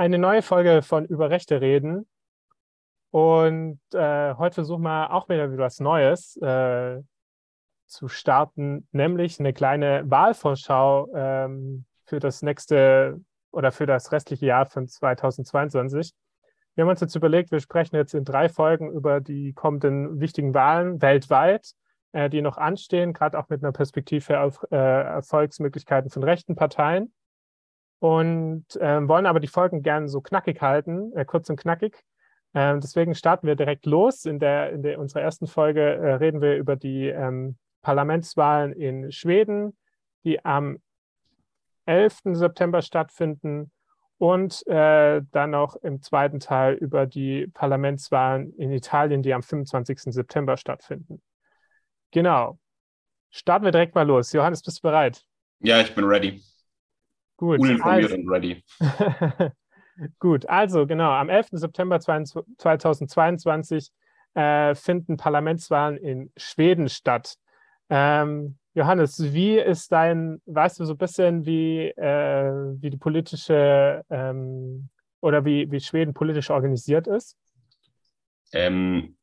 eine neue Folge von Über Rechte reden. Und äh, heute versuchen wir auch wieder etwas Neues äh, zu starten, nämlich eine kleine Wahlvorschau ähm, für das nächste oder für das restliche Jahr von 2022. Wir haben uns jetzt überlegt, wir sprechen jetzt in drei Folgen über die kommenden wichtigen Wahlen weltweit, äh, die noch anstehen, gerade auch mit einer Perspektive auf äh, Erfolgsmöglichkeiten von rechten Parteien und äh, wollen aber die Folgen gerne so knackig halten, äh, kurz und knackig. Ähm, deswegen starten wir direkt los. In, der, in der, unserer ersten Folge äh, reden wir über die ähm, Parlamentswahlen in Schweden, die am 11. September stattfinden und äh, dann noch im zweiten Teil über die Parlamentswahlen in Italien, die am 25. September stattfinden. Genau. Starten wir direkt mal los. Johannes, bist du bereit? Ja, ich bin ready. Gut. Uninformiert also, und ready. Gut, also genau, am 11. September 2022 äh, finden Parlamentswahlen in Schweden statt. Ähm, Johannes, wie ist dein, weißt du so ein bisschen, wie, äh, wie die politische ähm, oder wie, wie Schweden politisch organisiert ist? Ähm,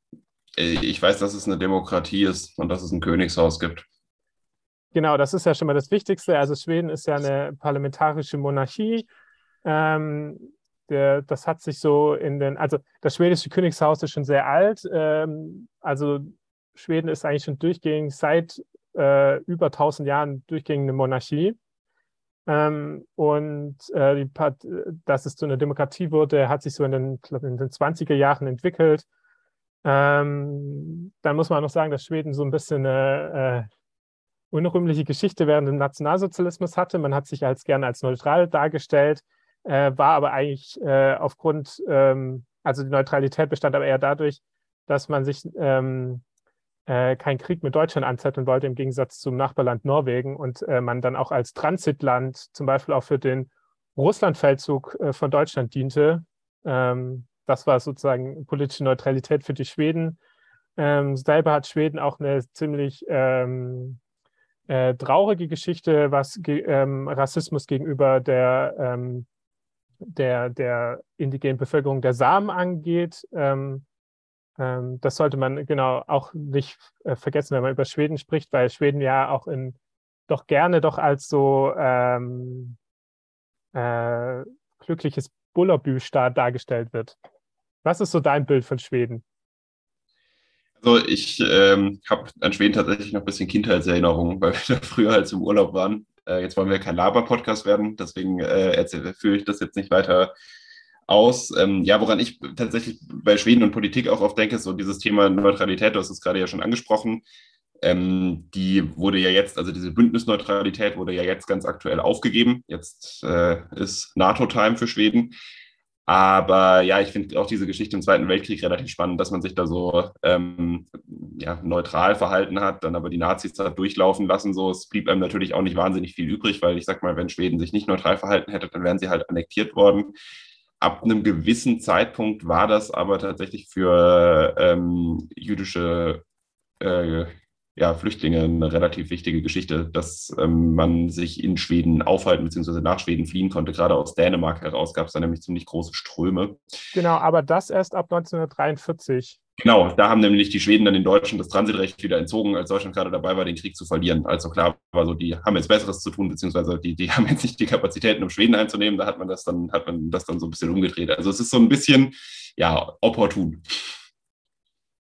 ich weiß, dass es eine Demokratie ist und dass es ein Königshaus gibt. Genau, das ist ja schon mal das Wichtigste. Also Schweden ist ja eine parlamentarische Monarchie. Ähm, der, das hat sich so in den, also das schwedische Königshaus ist schon sehr alt. Ähm, also Schweden ist eigentlich schon durchgehend seit äh, über 1000 Jahren durchgehend eine Monarchie. Ähm, und äh, Part, dass es zu einer Demokratie wurde, hat sich so in den, in den 20er Jahren entwickelt. Ähm, dann muss man auch noch sagen, dass Schweden so ein bisschen eine äh, unrühmliche Geschichte während dem Nationalsozialismus hatte. Man hat sich als gerne als neutral dargestellt, äh, war aber eigentlich äh, aufgrund, ähm, also die Neutralität bestand aber eher dadurch, dass man sich ähm, äh, keinen Krieg mit Deutschland anzetteln wollte, im Gegensatz zum Nachbarland Norwegen und äh, man dann auch als Transitland zum Beispiel auch für den Russlandfeldzug äh, von Deutschland diente. Ähm, das war sozusagen politische Neutralität für die Schweden. Ähm, selber hat Schweden auch eine ziemlich ähm, äh, traurige Geschichte, was ge ähm, Rassismus gegenüber der, ähm, der, der indigenen Bevölkerung der Samen angeht. Ähm, ähm das sollte man genau auch nicht äh, vergessen, wenn man über Schweden spricht, weil Schweden ja auch in doch gerne doch als so ähm, äh, glückliches Bullerbü-Staat dargestellt wird. Was ist so dein Bild von Schweden? Also ich ähm, habe an Schweden tatsächlich noch ein bisschen Kindheitserinnerungen, weil wir da früher halt im Urlaub waren. Äh, jetzt wollen wir kein Laber-Podcast werden, deswegen äh, führe ich das jetzt nicht weiter aus. Ähm, ja, woran ich tatsächlich bei Schweden und Politik auch oft denke, ist so dieses Thema Neutralität, du hast es gerade ja schon angesprochen. Ähm, die wurde ja jetzt, also diese Bündnisneutralität wurde ja jetzt ganz aktuell aufgegeben. Jetzt äh, ist NATO-Time für Schweden. Aber ja, ich finde auch diese Geschichte im Zweiten Weltkrieg relativ spannend, dass man sich da so ähm, ja, neutral verhalten hat, dann aber die Nazis da durchlaufen lassen. So, es blieb einem natürlich auch nicht wahnsinnig viel übrig, weil ich sag mal, wenn Schweden sich nicht neutral verhalten hätte, dann wären sie halt annektiert worden. Ab einem gewissen Zeitpunkt war das aber tatsächlich für ähm, jüdische äh, ja, Flüchtlinge eine relativ wichtige Geschichte, dass ähm, man sich in Schweden aufhalten bzw. nach Schweden fliehen konnte. Gerade aus Dänemark heraus gab es da nämlich ziemlich große Ströme. Genau, aber das erst ab 1943. Genau, da haben nämlich die Schweden dann den Deutschen das Transitrecht wieder entzogen, als Deutschland gerade dabei war, den Krieg zu verlieren. Also klar war so, die haben jetzt Besseres zu tun, beziehungsweise die, die haben jetzt nicht die Kapazitäten, um Schweden einzunehmen. Da hat man das dann, hat man das dann so ein bisschen umgedreht. Also es ist so ein bisschen, ja, opportun.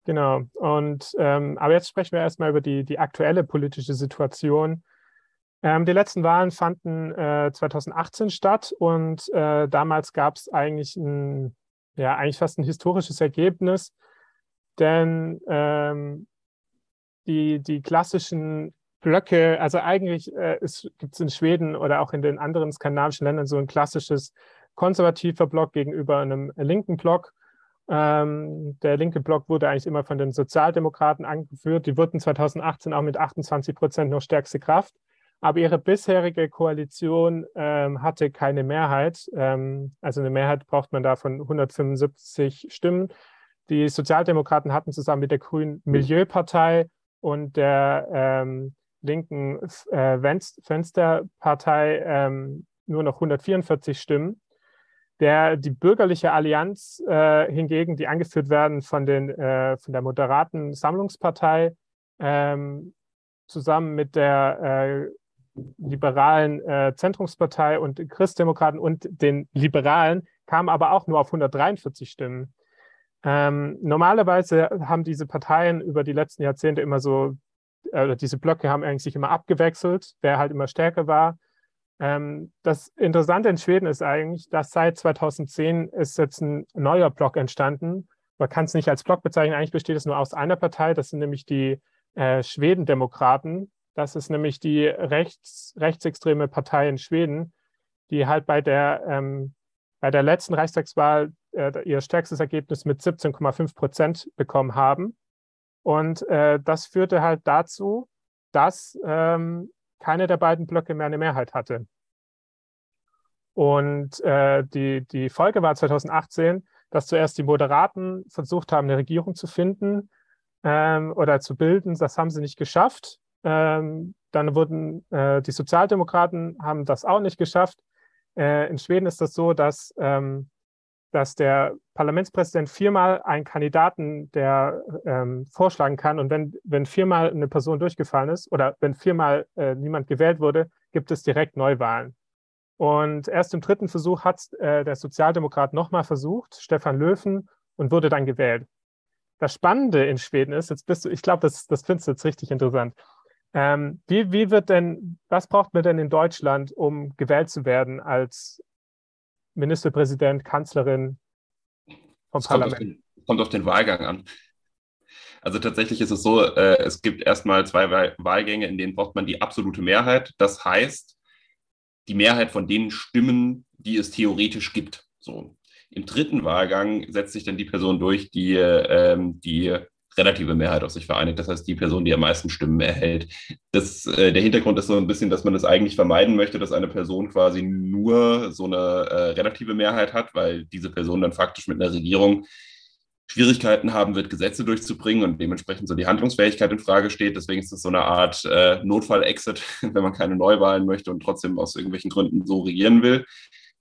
Genau. Und ähm, aber jetzt sprechen wir erstmal über die, die aktuelle politische Situation. Ähm, die letzten Wahlen fanden äh, 2018 statt und äh, damals gab es eigentlich ein, ja, eigentlich fast ein historisches Ergebnis, denn ähm, die, die klassischen Blöcke, also eigentlich äh, gibt es in Schweden oder auch in den anderen skandinavischen Ländern so ein klassisches konservativer Block gegenüber einem linken Block. Ähm, der linke Block wurde eigentlich immer von den Sozialdemokraten angeführt. Die wurden 2018 auch mit 28 Prozent noch stärkste Kraft. Aber ihre bisherige Koalition ähm, hatte keine Mehrheit. Ähm, also eine Mehrheit braucht man da von 175 Stimmen. Die Sozialdemokraten hatten zusammen mit der Grünen Milieupartei und der ähm, linken äh, Fensterpartei ähm, nur noch 144 Stimmen. Der, die bürgerliche Allianz äh, hingegen, die angeführt werden von, den, äh, von der moderaten Sammlungspartei, ähm, zusammen mit der äh, liberalen äh, Zentrumspartei und Christdemokraten und den Liberalen, kam aber auch nur auf 143 Stimmen. Ähm, normalerweise haben diese Parteien über die letzten Jahrzehnte immer so, äh, diese Blöcke haben eigentlich sich immer abgewechselt, wer halt immer stärker war. Ähm, das Interessante in Schweden ist eigentlich, dass seit 2010 ist jetzt ein neuer Block entstanden. Man kann es nicht als Block bezeichnen, eigentlich besteht es nur aus einer Partei, das sind nämlich die äh, Schwedendemokraten. Das ist nämlich die rechts, rechtsextreme Partei in Schweden, die halt bei der, ähm, bei der letzten Reichstagswahl äh, ihr stärkstes Ergebnis mit 17,5 Prozent bekommen haben. Und äh, das führte halt dazu, dass ähm, keine der beiden Blöcke mehr eine Mehrheit hatte. Und äh, die, die Folge war 2018, dass zuerst die Moderaten versucht haben, eine Regierung zu finden ähm, oder zu bilden. Das haben sie nicht geschafft. Ähm, dann wurden äh, die Sozialdemokraten haben das auch nicht geschafft. Äh, in Schweden ist das so, dass, ähm, dass der Parlamentspräsident viermal einen Kandidaten, der ähm, vorschlagen kann. Und wenn, wenn viermal eine Person durchgefallen ist oder wenn viermal äh, niemand gewählt wurde, gibt es direkt Neuwahlen. Und erst im dritten Versuch hat äh, der Sozialdemokrat nochmal versucht, Stefan Löwen, und wurde dann gewählt. Das Spannende in Schweden ist, jetzt bist du, ich glaube, das, das findest du jetzt richtig interessant. Ähm, wie, wie wird denn, was braucht man denn in Deutschland, um gewählt zu werden als Ministerpräsident, Kanzlerin vom das Parlament? Kommt auf, den, kommt auf den Wahlgang an. Also tatsächlich ist es so, äh, es gibt erstmal zwei Wahlgänge, in denen braucht man die absolute Mehrheit. Das heißt, die Mehrheit von den Stimmen, die es theoretisch gibt. So. Im dritten Wahlgang setzt sich dann die Person durch, die ähm, die relative Mehrheit auf sich vereinigt. Das heißt, die Person, die am meisten Stimmen erhält. Das, äh, der Hintergrund ist so ein bisschen, dass man es das eigentlich vermeiden möchte, dass eine Person quasi nur so eine äh, relative Mehrheit hat, weil diese Person dann faktisch mit einer Regierung Schwierigkeiten haben wird, Gesetze durchzubringen und dementsprechend so die Handlungsfähigkeit in Frage steht. Deswegen ist es so eine Art äh, Notfall-Exit, wenn man keine Neuwahlen möchte und trotzdem aus irgendwelchen Gründen so regieren will.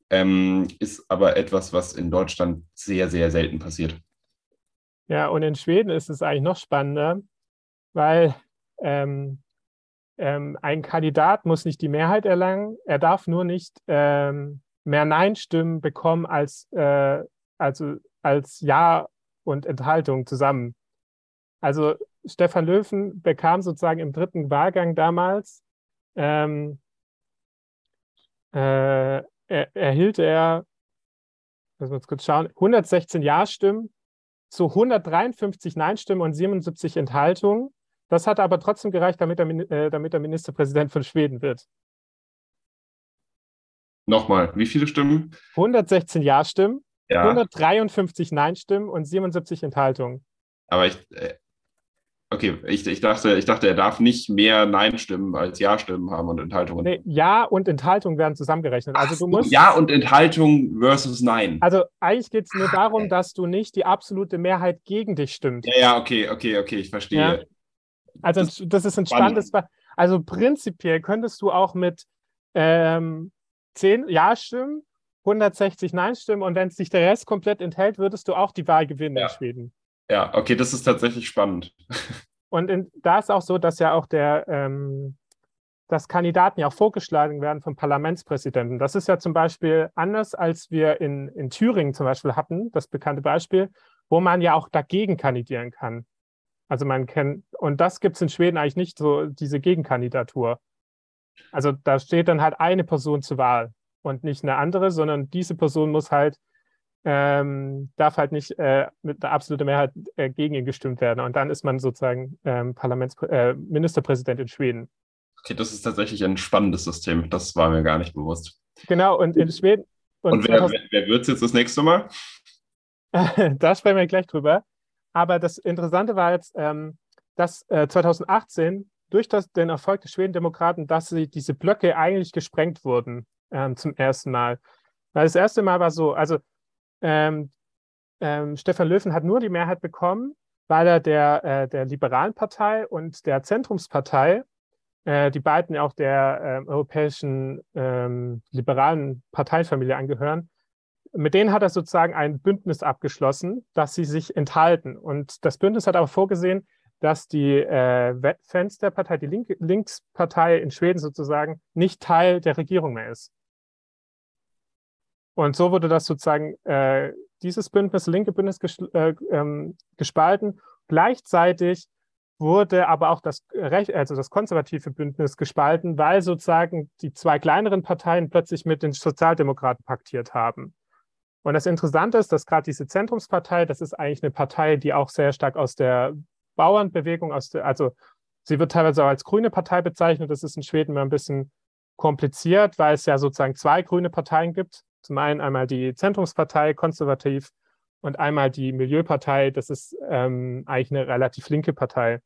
Ähm, ist aber etwas, was in Deutschland sehr, sehr selten passiert. Ja, und in Schweden ist es eigentlich noch spannender, weil ähm, ähm, ein Kandidat muss nicht die Mehrheit erlangen, er darf nur nicht ähm, mehr Nein-Stimmen bekommen als, äh, also als Ja und Enthaltung zusammen. Also Stefan Löwen bekam sozusagen im dritten Wahlgang damals, ähm, äh, er, erhielt er, müssen wir uns kurz schauen, 116 Ja-Stimmen zu 153 Nein-Stimmen und 77 Enthaltungen. Das hat aber trotzdem gereicht, damit er, äh, damit er Ministerpräsident von Schweden wird. Nochmal, wie viele Stimmen? 116 Ja-Stimmen ja. 153 Nein-Stimmen und 77 Enthaltungen. Aber ich, äh, okay, ich, ich, dachte, ich dachte, er darf nicht mehr Nein-Stimmen als Ja-Stimmen haben und Enthaltungen. Nee, Ja und Enthaltung werden zusammengerechnet. Also du musst, ja und Enthaltung versus Nein. Also eigentlich geht es nur darum, dass du nicht die absolute Mehrheit gegen dich stimmt. Ja, ja, okay, okay, okay, ich verstehe. Ja. Also das, das, ist ein spannendes. Also prinzipiell könntest du auch mit ähm, 10 Ja-Stimmen 160 Nein-Stimmen und wenn sich der Rest komplett enthält, würdest du auch die Wahl gewinnen ja. in Schweden. Ja, okay, das ist tatsächlich spannend. Und in, da ist auch so, dass ja auch der, ähm, dass Kandidaten ja auch vorgeschlagen werden vom Parlamentspräsidenten. Das ist ja zum Beispiel anders, als wir in, in Thüringen zum Beispiel hatten, das bekannte Beispiel, wo man ja auch dagegen kandidieren kann. Also man kennt, und das gibt es in Schweden eigentlich nicht so, diese Gegenkandidatur. Also da steht dann halt eine Person zur Wahl und nicht eine andere, sondern diese Person muss halt, ähm, darf halt nicht äh, mit einer absoluten Mehrheit äh, gegen ihn gestimmt werden. Und dann ist man sozusagen ähm, Parlaments äh, Ministerpräsident in Schweden. Okay, das ist tatsächlich ein spannendes System. Das war mir gar nicht bewusst. Genau, und in Schweden. Und, und wer, wer, wer wird es jetzt das nächste Mal? da sprechen wir gleich drüber. Aber das Interessante war jetzt, ähm, dass 2018 äh, durch das, den Erfolg der Schwedendemokraten, dass sie diese Blöcke eigentlich gesprengt wurden ähm, zum ersten Mal. Weil das erste Mal war so, also ähm, ähm, Stefan Löwen hat nur die Mehrheit bekommen, weil er der, äh, der Liberalen Partei und der Zentrumspartei, äh, die beiden auch der äh, europäischen ähm, liberalen Parteifamilie angehören, mit denen hat er sozusagen ein Bündnis abgeschlossen, dass sie sich enthalten. Und das Bündnis hat aber vorgesehen, dass die äh, Fans der Partei, die Link Linkspartei in Schweden sozusagen, nicht Teil der Regierung mehr ist. Und so wurde das sozusagen, äh, dieses Bündnis, linke Bündnis ges äh, ähm, gespalten. Gleichzeitig wurde aber auch das, Recht, also das konservative Bündnis gespalten, weil sozusagen die zwei kleineren Parteien plötzlich mit den Sozialdemokraten paktiert haben. Und das Interessante ist, dass gerade diese Zentrumspartei, das ist eigentlich eine Partei, die auch sehr stark aus der Bauernbewegung, aus der, also sie wird teilweise auch als grüne Partei bezeichnet. Das ist in Schweden immer ein bisschen kompliziert, weil es ja sozusagen zwei grüne Parteien gibt. Zum einen einmal die Zentrumspartei, konservativ, und einmal die Milieupartei, das ist ähm, eigentlich eine relativ linke Partei.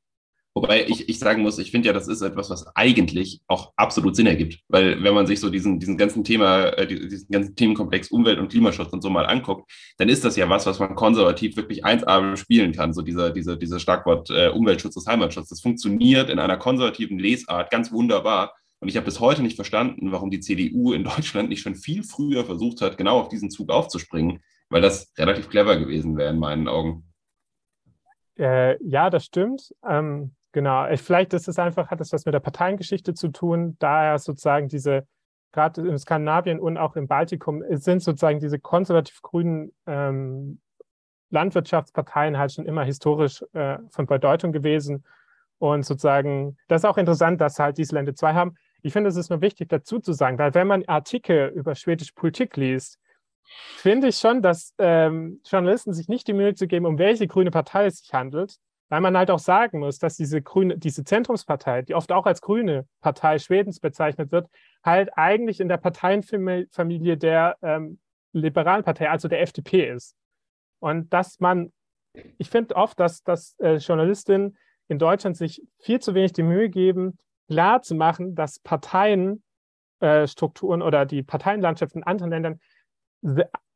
Wobei ich, ich sagen muss, ich finde ja, das ist etwas, was eigentlich auch absolut Sinn ergibt. Weil wenn man sich so diesen, diesen ganzen Thema, äh, diesen ganzen Themenkomplex Umwelt- und Klimaschutz und so mal anguckt, dann ist das ja was, was man konservativ wirklich 1A spielen kann. So dieser, dieser, dieser Schlagwort äh, Umweltschutz ist Heimatschutz. Das funktioniert in einer konservativen Lesart ganz wunderbar. Und ich habe bis heute nicht verstanden, warum die CDU in Deutschland nicht schon viel früher versucht hat, genau auf diesen Zug aufzuspringen, weil das relativ clever gewesen wäre in meinen Augen. Äh, ja, das stimmt. Ähm, Genau, vielleicht ist es einfach, hat es was mit der Parteiengeschichte zu tun, da er sozusagen diese, gerade in Skandinavien und auch im Baltikum, sind sozusagen diese konservativ-grünen ähm, Landwirtschaftsparteien halt schon immer historisch äh, von Bedeutung gewesen. Und sozusagen, das ist auch interessant, dass halt diese Länder zwei haben. Ich finde, es ist nur wichtig dazu zu sagen, weil wenn man Artikel über schwedische Politik liest, finde ich schon, dass ähm, Journalisten sich nicht die Mühe zu geben, um welche grüne Partei es sich handelt, weil man halt auch sagen muss, dass diese grüne, diese Zentrumspartei, die oft auch als grüne Partei Schwedens bezeichnet wird, halt eigentlich in der Parteienfamilie der ähm, liberalen Partei, also der FDP ist. Und dass man, ich finde oft, dass, dass äh, Journalistinnen in Deutschland sich viel zu wenig die Mühe geben, klar zu machen, dass Parteienstrukturen äh, oder die Parteienlandschaft in anderen Ländern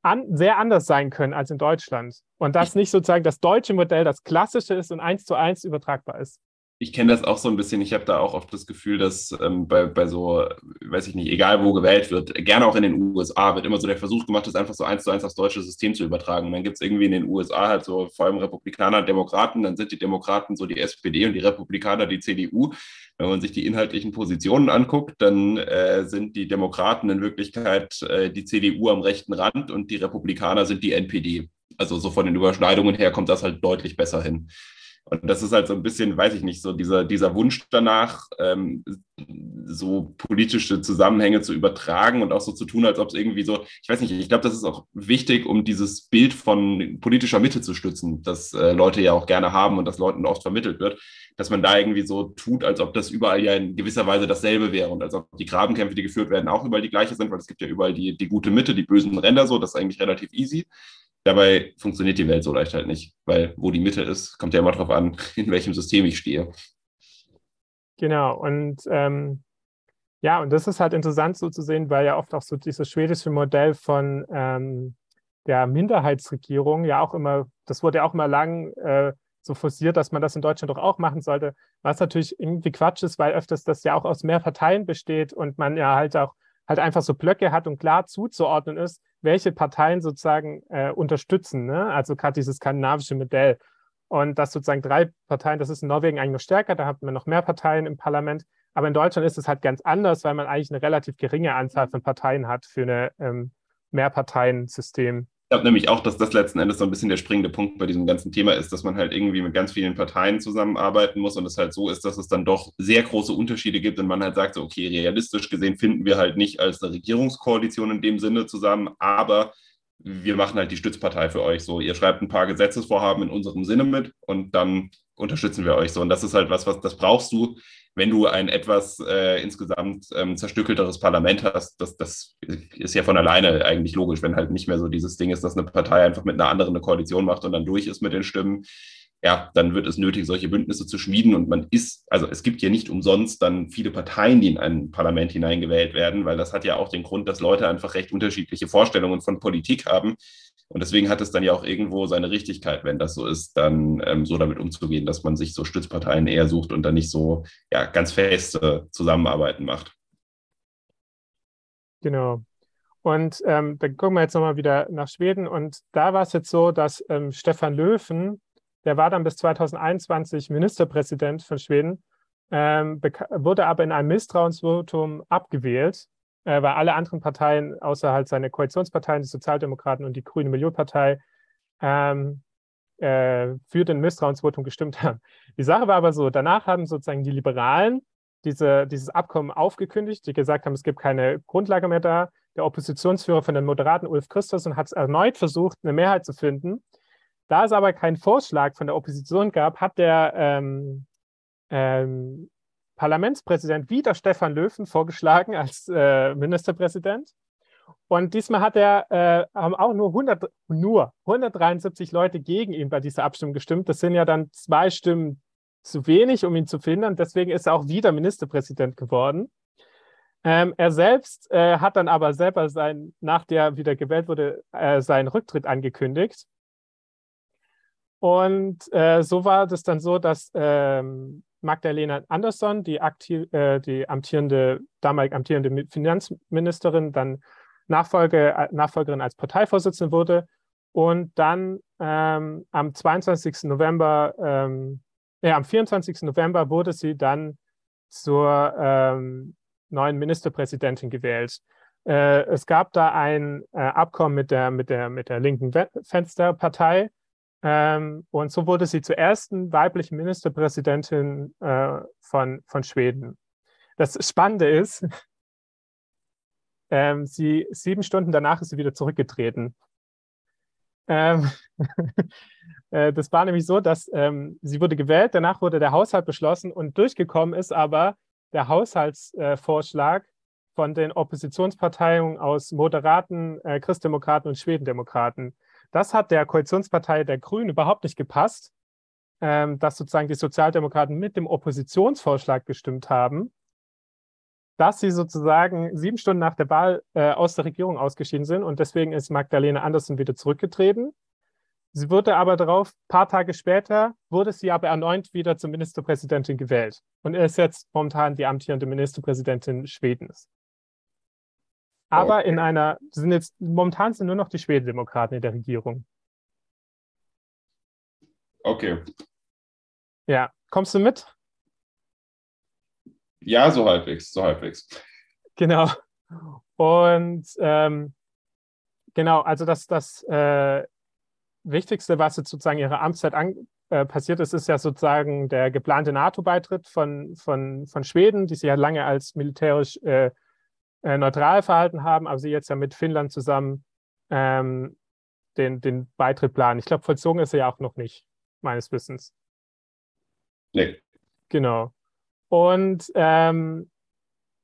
an, sehr anders sein können als in Deutschland. Und dass nicht sozusagen das deutsche Modell das klassische ist und eins zu eins übertragbar ist. Ich kenne das auch so ein bisschen. Ich habe da auch oft das Gefühl, dass ähm, bei, bei so, weiß ich nicht, egal wo gewählt wird, gerne auch in den USA wird immer so der Versuch gemacht, das einfach so eins zu eins aufs deutsche System zu übertragen. Und dann gibt es irgendwie in den USA halt so vor allem Republikaner und Demokraten, dann sind die Demokraten so die SPD und die Republikaner die CDU. Wenn man sich die inhaltlichen Positionen anguckt, dann äh, sind die Demokraten in Wirklichkeit äh, die CDU am rechten Rand und die Republikaner sind die NPD. Also so von den Überschneidungen her kommt das halt deutlich besser hin. Und das ist halt so ein bisschen, weiß ich nicht, so dieser, dieser Wunsch danach, ähm, so politische Zusammenhänge zu übertragen und auch so zu tun, als ob es irgendwie so, ich weiß nicht, ich glaube, das ist auch wichtig, um dieses Bild von politischer Mitte zu stützen, das äh, Leute ja auch gerne haben und das Leuten oft vermittelt wird, dass man da irgendwie so tut, als ob das überall ja in gewisser Weise dasselbe wäre und als ob die Grabenkämpfe, die geführt werden, auch überall die gleiche sind, weil es gibt ja überall die, die gute Mitte, die bösen Ränder so, das ist eigentlich relativ easy. Dabei funktioniert die Welt so leicht halt nicht, weil wo die Mitte ist, kommt ja immer darauf an, in welchem System ich stehe. Genau, und ähm, ja, und das ist halt interessant so zu sehen, weil ja oft auch so dieses schwedische Modell von ähm, der Minderheitsregierung ja auch immer, das wurde ja auch immer lang äh, so forciert, dass man das in Deutschland doch auch machen sollte, was natürlich irgendwie Quatsch ist, weil öfters das ja auch aus mehr Parteien besteht und man ja halt auch halt einfach so Blöcke hat und klar zuzuordnen ist, welche Parteien sozusagen äh, unterstützen. Ne? Also gerade dieses skandinavische Modell. Und das sozusagen drei Parteien, das ist in Norwegen eigentlich noch stärker, da hat man noch mehr Parteien im Parlament. Aber in Deutschland ist es halt ganz anders, weil man eigentlich eine relativ geringe Anzahl von Parteien hat für ein ähm, Mehrparteiensystem. Ich glaube nämlich auch, dass das letzten Endes so ein bisschen der springende Punkt bei diesem ganzen Thema ist, dass man halt irgendwie mit ganz vielen Parteien zusammenarbeiten muss und es halt so ist, dass es dann doch sehr große Unterschiede gibt und man halt sagt, so, okay, realistisch gesehen finden wir halt nicht als eine Regierungskoalition in dem Sinne zusammen, aber wir machen halt die Stützpartei für euch. So, ihr schreibt ein paar Gesetzesvorhaben in unserem Sinne mit und dann unterstützen wir euch so. Und das ist halt was, was das brauchst du, wenn du ein etwas äh, insgesamt ähm, zerstückelteres Parlament hast, das, das ist ja von alleine eigentlich logisch, wenn halt nicht mehr so dieses Ding ist, dass eine Partei einfach mit einer anderen eine Koalition macht und dann durch ist mit den Stimmen. Ja, dann wird es nötig, solche Bündnisse zu schmieden. Und man ist, also es gibt ja nicht umsonst dann viele Parteien, die in ein Parlament hineingewählt werden, weil das hat ja auch den Grund, dass Leute einfach recht unterschiedliche Vorstellungen von Politik haben und deswegen hat es dann ja auch irgendwo seine Richtigkeit, wenn das so ist, dann ähm, so damit umzugehen, dass man sich so Stützparteien eher sucht und dann nicht so ja, ganz feste Zusammenarbeiten macht. Genau. Und ähm, dann gucken wir jetzt nochmal wieder nach Schweden. Und da war es jetzt so, dass ähm, Stefan Löwen, der war dann bis 2021 Ministerpräsident von Schweden, ähm, wurde aber in einem Misstrauensvotum abgewählt, äh, weil alle anderen Parteien, außer halt seine Koalitionsparteien, die Sozialdemokraten und die Grüne Millionpartei, ähm, äh, für den Misstrauensvotum gestimmt haben. Die Sache war aber so, danach haben sozusagen die Liberalen diese, dieses Abkommen aufgekündigt, die gesagt haben, es gibt keine Grundlage mehr da. Der Oppositionsführer von den Moderaten, Ulf Christensen, hat es erneut versucht, eine Mehrheit zu finden. Da es aber keinen Vorschlag von der Opposition gab, hat der ähm, ähm, Parlamentspräsident wieder Stefan Löwen vorgeschlagen als äh, Ministerpräsident. Und diesmal hat er äh, haben auch nur, 100, nur 173 Leute gegen ihn bei dieser Abstimmung gestimmt. Das sind ja dann zwei Stimmen zu wenig, um ihn zu finden. Deswegen ist er auch wieder Ministerpräsident geworden. Ähm, er selbst äh, hat dann aber selber sein, nach der wieder gewählt wurde, äh, seinen Rücktritt angekündigt. Und äh, so war das dann so, dass ähm, Magdalena Andersson, die, aktiv, äh, die amtierende, damalig amtierende Finanzministerin, dann Nachfolge, äh, Nachfolgerin als Parteivorsitzende wurde und dann ähm, am 22. November, ähm, äh, am 24. November wurde sie dann zur ähm, neuen Ministerpräsidentin gewählt. Äh, es gab da ein äh, Abkommen mit der, mit der, mit der linken Fensterpartei ähm, und so wurde sie zur ersten weiblichen Ministerpräsidentin äh, von, von Schweden. Das Spannende ist, ähm, sie, sieben Stunden danach ist sie wieder zurückgetreten. Ähm, äh, das war nämlich so, dass ähm, sie wurde gewählt, danach wurde der Haushalt beschlossen und durchgekommen ist aber der Haushaltsvorschlag äh, von den Oppositionsparteien aus Moderaten, äh, Christdemokraten und Schwedendemokraten. Das hat der Koalitionspartei der Grünen überhaupt nicht gepasst, ähm, dass sozusagen die Sozialdemokraten mit dem Oppositionsvorschlag gestimmt haben dass sie sozusagen sieben Stunden nach der Wahl äh, aus der Regierung ausgeschieden sind und deswegen ist Magdalena Andersson wieder zurückgetreten. Sie wurde aber darauf, ein paar Tage später, wurde sie aber erneut wieder zur Ministerpräsidentin gewählt und ist jetzt momentan die amtierende Ministerpräsidentin Schwedens. Aber okay. in einer, sind jetzt, momentan sind nur noch die Schwedendemokraten in der Regierung. Okay. Ja, kommst du mit? Ja, so halbwegs, so halbwegs. Genau. Und ähm, genau, also das, das äh, Wichtigste, was jetzt sozusagen ihrer Amtszeit an, äh, passiert ist, ist ja sozusagen der geplante NATO-Beitritt von, von, von Schweden, die sich ja lange als militärisch äh, äh, neutral verhalten haben, aber sie jetzt ja mit Finnland zusammen ähm, den, den Beitritt planen. Ich glaube, vollzogen ist er ja auch noch nicht, meines Wissens. Nee. Genau. Und ähm,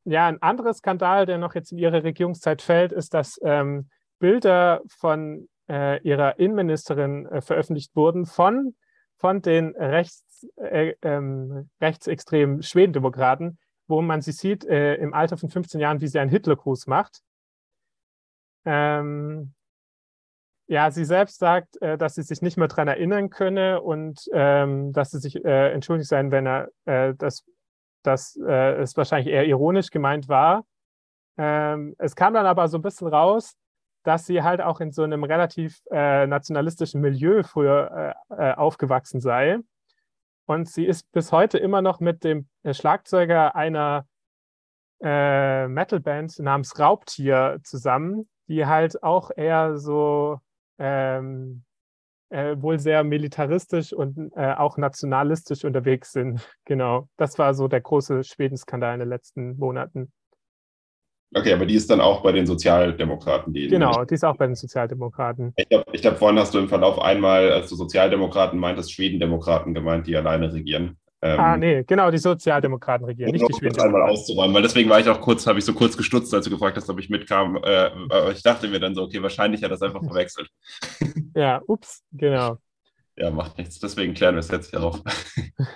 ja, ein anderer Skandal, der noch jetzt in ihre Regierungszeit fällt, ist, dass ähm, Bilder von äh, ihrer Innenministerin äh, veröffentlicht wurden von, von den rechts, äh, ähm, rechtsextremen Schwedendemokraten, wo man sie sieht äh, im Alter von 15 Jahren, wie sie einen Hitlergruß macht. Ähm, ja, sie selbst sagt, äh, dass sie sich nicht mehr daran erinnern könne und ähm, dass sie sich äh, entschuldigt sein, wenn er äh, das dass äh, es wahrscheinlich eher ironisch gemeint war. Ähm, es kam dann aber so ein bisschen raus, dass sie halt auch in so einem relativ äh, nationalistischen Milieu früher äh, aufgewachsen sei. Und sie ist bis heute immer noch mit dem äh, Schlagzeuger einer äh, Metalband namens Raubtier zusammen, die halt auch eher so ähm, äh, wohl sehr militaristisch und äh, auch nationalistisch unterwegs sind. Genau, das war so der große Schwedenskandal in den letzten Monaten. Okay, aber die ist dann auch bei den Sozialdemokraten. Die genau, die ist auch bei den Sozialdemokraten. Ich glaube, ich glaub, vorhin hast du im Verlauf einmal, als du Sozialdemokraten meintest, Schwedendemokraten gemeint, die alleine regieren. Ähm, ah, nee, genau, die Sozialdemokraten regieren, nicht die Schweden. einmal auszuräumen, weil deswegen war ich auch kurz, habe ich so kurz gestutzt, als du gefragt hast, ob ich mitkam. Äh, ich dachte mir dann so, okay, wahrscheinlich hat das einfach verwechselt. ja, ups, genau. Ja, macht nichts. Deswegen klären wir es jetzt hier auf.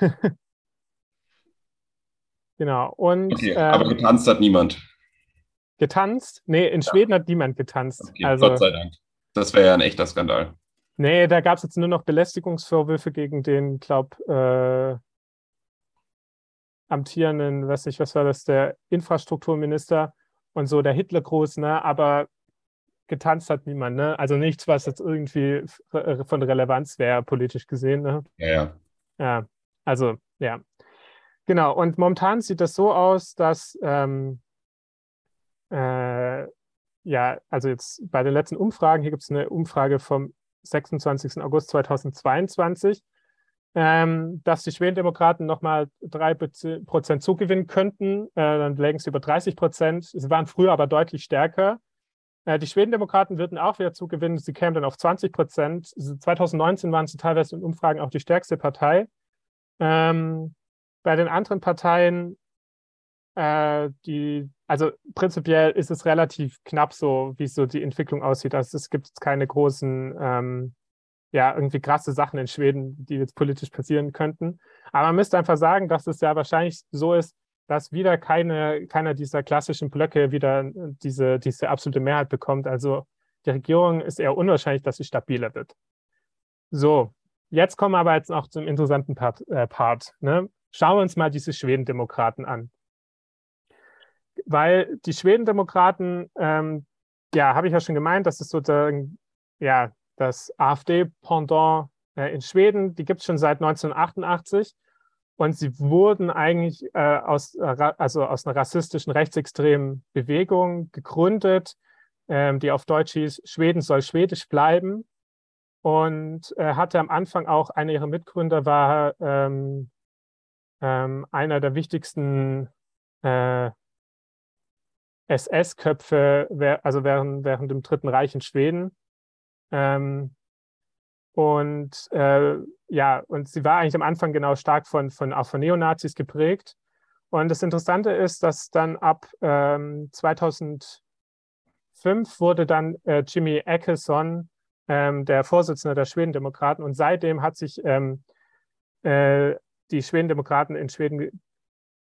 genau. Und, okay, ähm, aber getanzt hat niemand. Getanzt? Nee, in ja. Schweden hat niemand getanzt. Okay, also, Gott sei Dank. Das wäre ja ein echter Skandal. Nee, da gab es jetzt nur noch Belästigungsvorwürfe gegen den, glaub, äh, amtierenden, weiß nicht, was war das, der Infrastrukturminister und so, der Hitlergruß, ne? Aber getanzt hat niemand, ne? Also nichts, was jetzt irgendwie von Relevanz wäre, politisch gesehen, ne? Ja, ja. Ja, also, ja. Genau, und momentan sieht das so aus, dass ähm, äh, ja, also jetzt bei den letzten Umfragen, hier gibt es eine Umfrage vom 26. August 2022, ähm, dass die Schwedendemokraten nochmal drei Prozent zugewinnen könnten. Äh, dann lägen sie über 30 Prozent. Sie waren früher aber deutlich stärker. Äh, die Schwedendemokraten würden auch wieder zugewinnen. Sie kämen dann auf 20 Prozent. 2019 waren sie teilweise in Umfragen auch die stärkste Partei. Ähm, bei den anderen Parteien, äh, die, also prinzipiell ist es relativ knapp so, wie so die Entwicklung aussieht. Also es gibt keine großen ähm, ja, irgendwie krasse Sachen in Schweden, die jetzt politisch passieren könnten. Aber man müsste einfach sagen, dass es ja wahrscheinlich so ist, dass wieder keine, keiner dieser klassischen Blöcke wieder diese, diese absolute Mehrheit bekommt. Also die Regierung ist eher unwahrscheinlich, dass sie stabiler wird. So, jetzt kommen wir aber jetzt noch zum interessanten Part. Äh, Part ne? Schauen wir uns mal diese Schwedendemokraten an. Weil die Schwedendemokraten, ähm, ja, habe ich ja schon gemeint, das ist sozusagen, ja, das AfD-Pendant äh, in Schweden, die gibt es schon seit 1988 und sie wurden eigentlich äh, aus, äh, also aus einer rassistischen rechtsextremen Bewegung gegründet, ähm, die auf Deutsch hieß, Schweden soll schwedisch bleiben. Und äh, hatte am Anfang auch, einer ihrer Mitgründer war ähm, ähm, einer der wichtigsten äh, SS-Köpfe, also während, während dem Dritten Reich in Schweden. Ähm, und äh, ja, und sie war eigentlich am Anfang genau stark von, von auch von Neonazis geprägt. Und das Interessante ist, dass dann ab ähm, 2005 wurde dann äh, Jimmy Eckelson ähm, der Vorsitzende der Schwedendemokraten und seitdem hat sich ähm, äh, die Schwedendemokraten in Schweden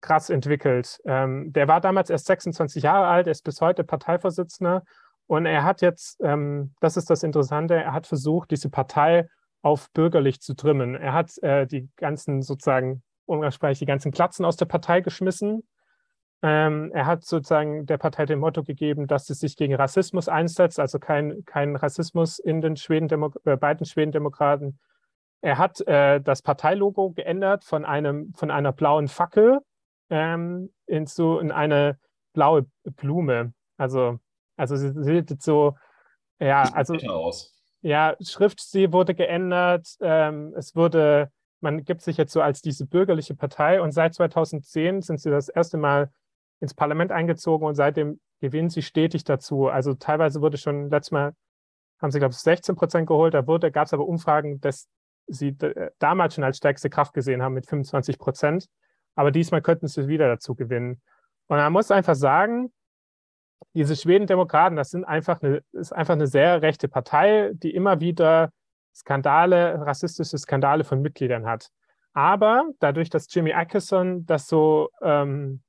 krass entwickelt. Ähm, der war damals erst 26 Jahre alt, ist bis heute Parteivorsitzender und er hat jetzt, ähm, das ist das Interessante, er hat versucht, diese Partei auf bürgerlich zu trimmen. Er hat äh, die ganzen sozusagen, umgangssprachlich, die ganzen Klatzen aus der Partei geschmissen. Ähm, er hat sozusagen der Partei dem Motto gegeben, dass sie sich gegen Rassismus einsetzt, also kein, kein Rassismus in den Schweden äh, beiden Schwedendemokraten. Er hat äh, das Parteilogo geändert von, einem, von einer blauen Fackel ähm, in, so, in eine blaue Blume. Also also sie sieht so, ja, also ja, Schriftstil wurde geändert. Ähm, es wurde, man gibt sich jetzt so als diese bürgerliche Partei und seit 2010 sind sie das erste Mal ins Parlament eingezogen und seitdem gewinnen sie stetig dazu. Also teilweise wurde schon letztes Mal, haben sie, glaube ich, 16 Prozent geholt. Da wurde, gab es aber Umfragen, dass sie damals schon als stärkste Kraft gesehen haben mit 25 Prozent. Aber diesmal könnten sie wieder dazu gewinnen. Und man muss einfach sagen, diese Schwedendemokraten, das sind einfach eine, ist einfach eine sehr rechte Partei, die immer wieder Skandale, rassistische Skandale von Mitgliedern hat. Aber dadurch, dass Jimmy Atkinson das so ähm,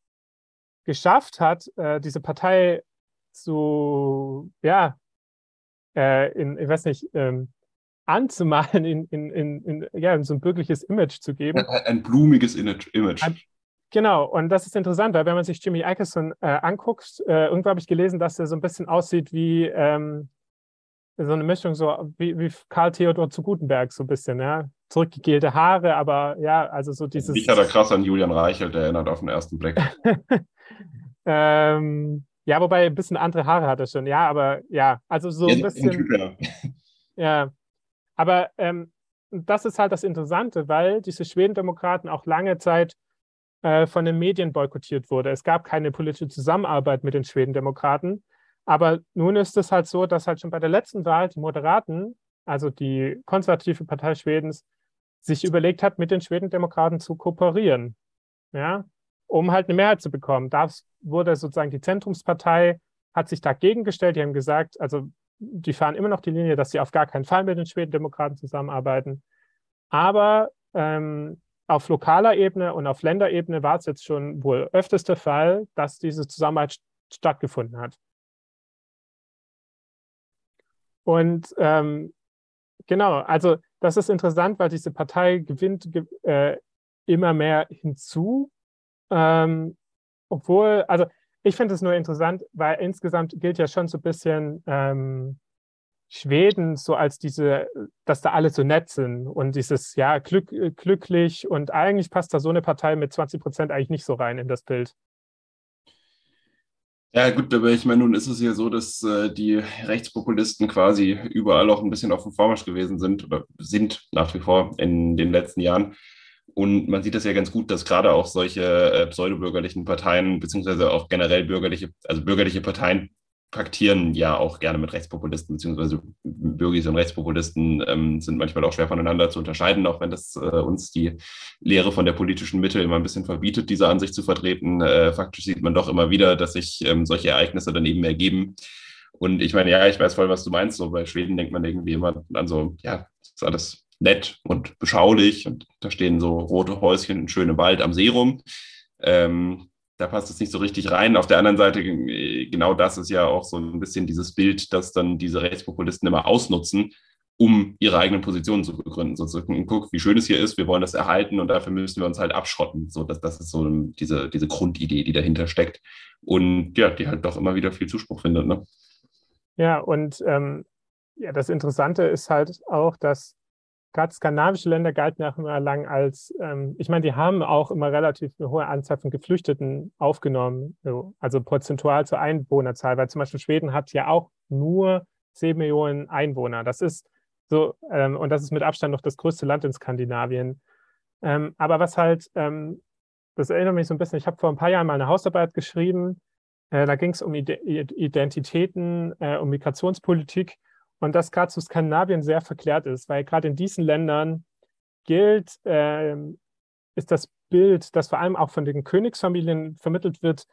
geschafft hat, äh, diese Partei zu, ja, äh, in, ich weiß nicht, ähm, anzumalen, in, in, in, in, ja, in so ein bürgerliches Image zu geben. Ein, blumiges Image. Ein, Genau, und das ist interessant, weil wenn man sich Jimmy Atkinson äh, anguckt, äh, irgendwo habe ich gelesen, dass er so ein bisschen aussieht wie ähm, so eine Mischung, so wie, wie Karl Theodor zu Gutenberg, so ein bisschen, ja. Zurückgegelte Haare, aber ja, also so dieses. Ich hatte krass an Julian Reichelt erinnert auf den ersten Blick. ähm, ja, wobei ein bisschen andere Haare hat er schon, ja, aber ja, also so ein bisschen. Ja. Aber ähm, das ist halt das Interessante, weil diese Schwedendemokraten auch lange Zeit äh, von den Medien boykottiert wurde. Es gab keine politische Zusammenarbeit mit den Schwedendemokraten. Aber nun ist es halt so, dass halt schon bei der letzten Wahl die Moderaten, also die konservative Partei Schwedens, sich überlegt hat, mit den Schwedendemokraten zu kooperieren. Ja, um halt eine Mehrheit zu bekommen. Da wurde sozusagen die Zentrumspartei, hat sich dagegen gestellt. Die haben gesagt, also die fahren immer noch die Linie, dass sie auf gar keinen Fall mit den Schwedendemokraten zusammenarbeiten. Aber ähm, auf lokaler Ebene und auf Länderebene war es jetzt schon wohl öfters der Fall, dass diese Zusammenarbeit stattgefunden hat. Und ähm, genau, also das ist interessant, weil diese Partei gewinnt äh, immer mehr hinzu, ähm, obwohl, also ich finde es nur interessant, weil insgesamt gilt ja schon so ein bisschen ähm, Schweden so als diese, dass da alle so nett sind und dieses, ja, glück, äh, glücklich und eigentlich passt da so eine Partei mit 20 Prozent eigentlich nicht so rein in das Bild. Ja, gut, aber ich meine, nun ist es ja so, dass äh, die Rechtspopulisten quasi überall auch ein bisschen auf dem Vormarsch gewesen sind oder sind nach wie vor in den letzten Jahren. Und man sieht das ja ganz gut, dass gerade auch solche äh, pseudobürgerlichen Parteien, beziehungsweise auch generell bürgerliche, also bürgerliche Parteien paktieren ja auch gerne mit Rechtspopulisten, beziehungsweise Bürgis und Rechtspopulisten ähm, sind manchmal auch schwer voneinander zu unterscheiden, auch wenn das äh, uns die Lehre von der politischen Mitte immer ein bisschen verbietet, diese Ansicht zu vertreten. Äh, faktisch sieht man doch immer wieder, dass sich ähm, solche Ereignisse dann eben ergeben. Und ich meine, ja, ich weiß voll, was du meinst. So bei Schweden denkt man irgendwie immer an so, ja, ist alles nett und beschaulich und da stehen so rote Häuschen in schönem Wald am See rum. Ähm, da passt es nicht so richtig rein. Auf der anderen Seite, äh, genau das ist ja auch so ein bisschen dieses Bild, das dann diese Rechtspopulisten immer ausnutzen, um ihre eigenen Positionen zu begründen. Sozusagen, guck, wie schön es hier ist, wir wollen das erhalten und dafür müssen wir uns halt abschrotten. So, das, das ist so diese, diese Grundidee, die dahinter steckt. Und ja, die halt doch immer wieder viel Zuspruch findet. Ne? Ja, und ähm, ja, das Interessante ist halt auch, dass gerade skandinavische Länder galten auch immer lang als, ähm, ich meine, die haben auch immer relativ eine hohe Anzahl von Geflüchteten aufgenommen, also prozentual zur Einwohnerzahl, weil zum Beispiel Schweden hat ja auch nur 10 Millionen Einwohner. Das ist so, ähm, und das ist mit Abstand noch das größte Land in Skandinavien. Ähm, aber was halt, ähm, das erinnert mich so ein bisschen, ich habe vor ein paar Jahren mal eine Hausarbeit geschrieben, äh, da ging es um Identitäten, äh, um Migrationspolitik. Und das gerade zu Skandinavien sehr verklärt ist, weil gerade in diesen Ländern gilt, äh, ist das Bild, das vor allem auch von den Königsfamilien vermittelt wird,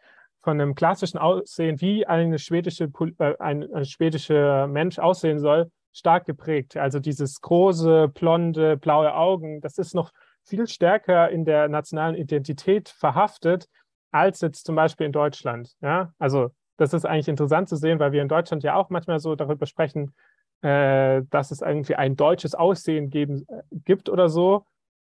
von einem klassischen Aussehen, wie eine schwedische, äh, ein, ein schwedischer Mensch aussehen soll, stark geprägt. Also dieses große, blonde, blaue Augen, das ist noch viel stärker in der nationalen Identität verhaftet, als jetzt zum Beispiel in Deutschland. Ja? Also das ist eigentlich interessant zu sehen, weil wir in Deutschland ja auch manchmal so darüber sprechen, äh, dass es irgendwie ein deutsches Aussehen geben, äh, gibt oder so,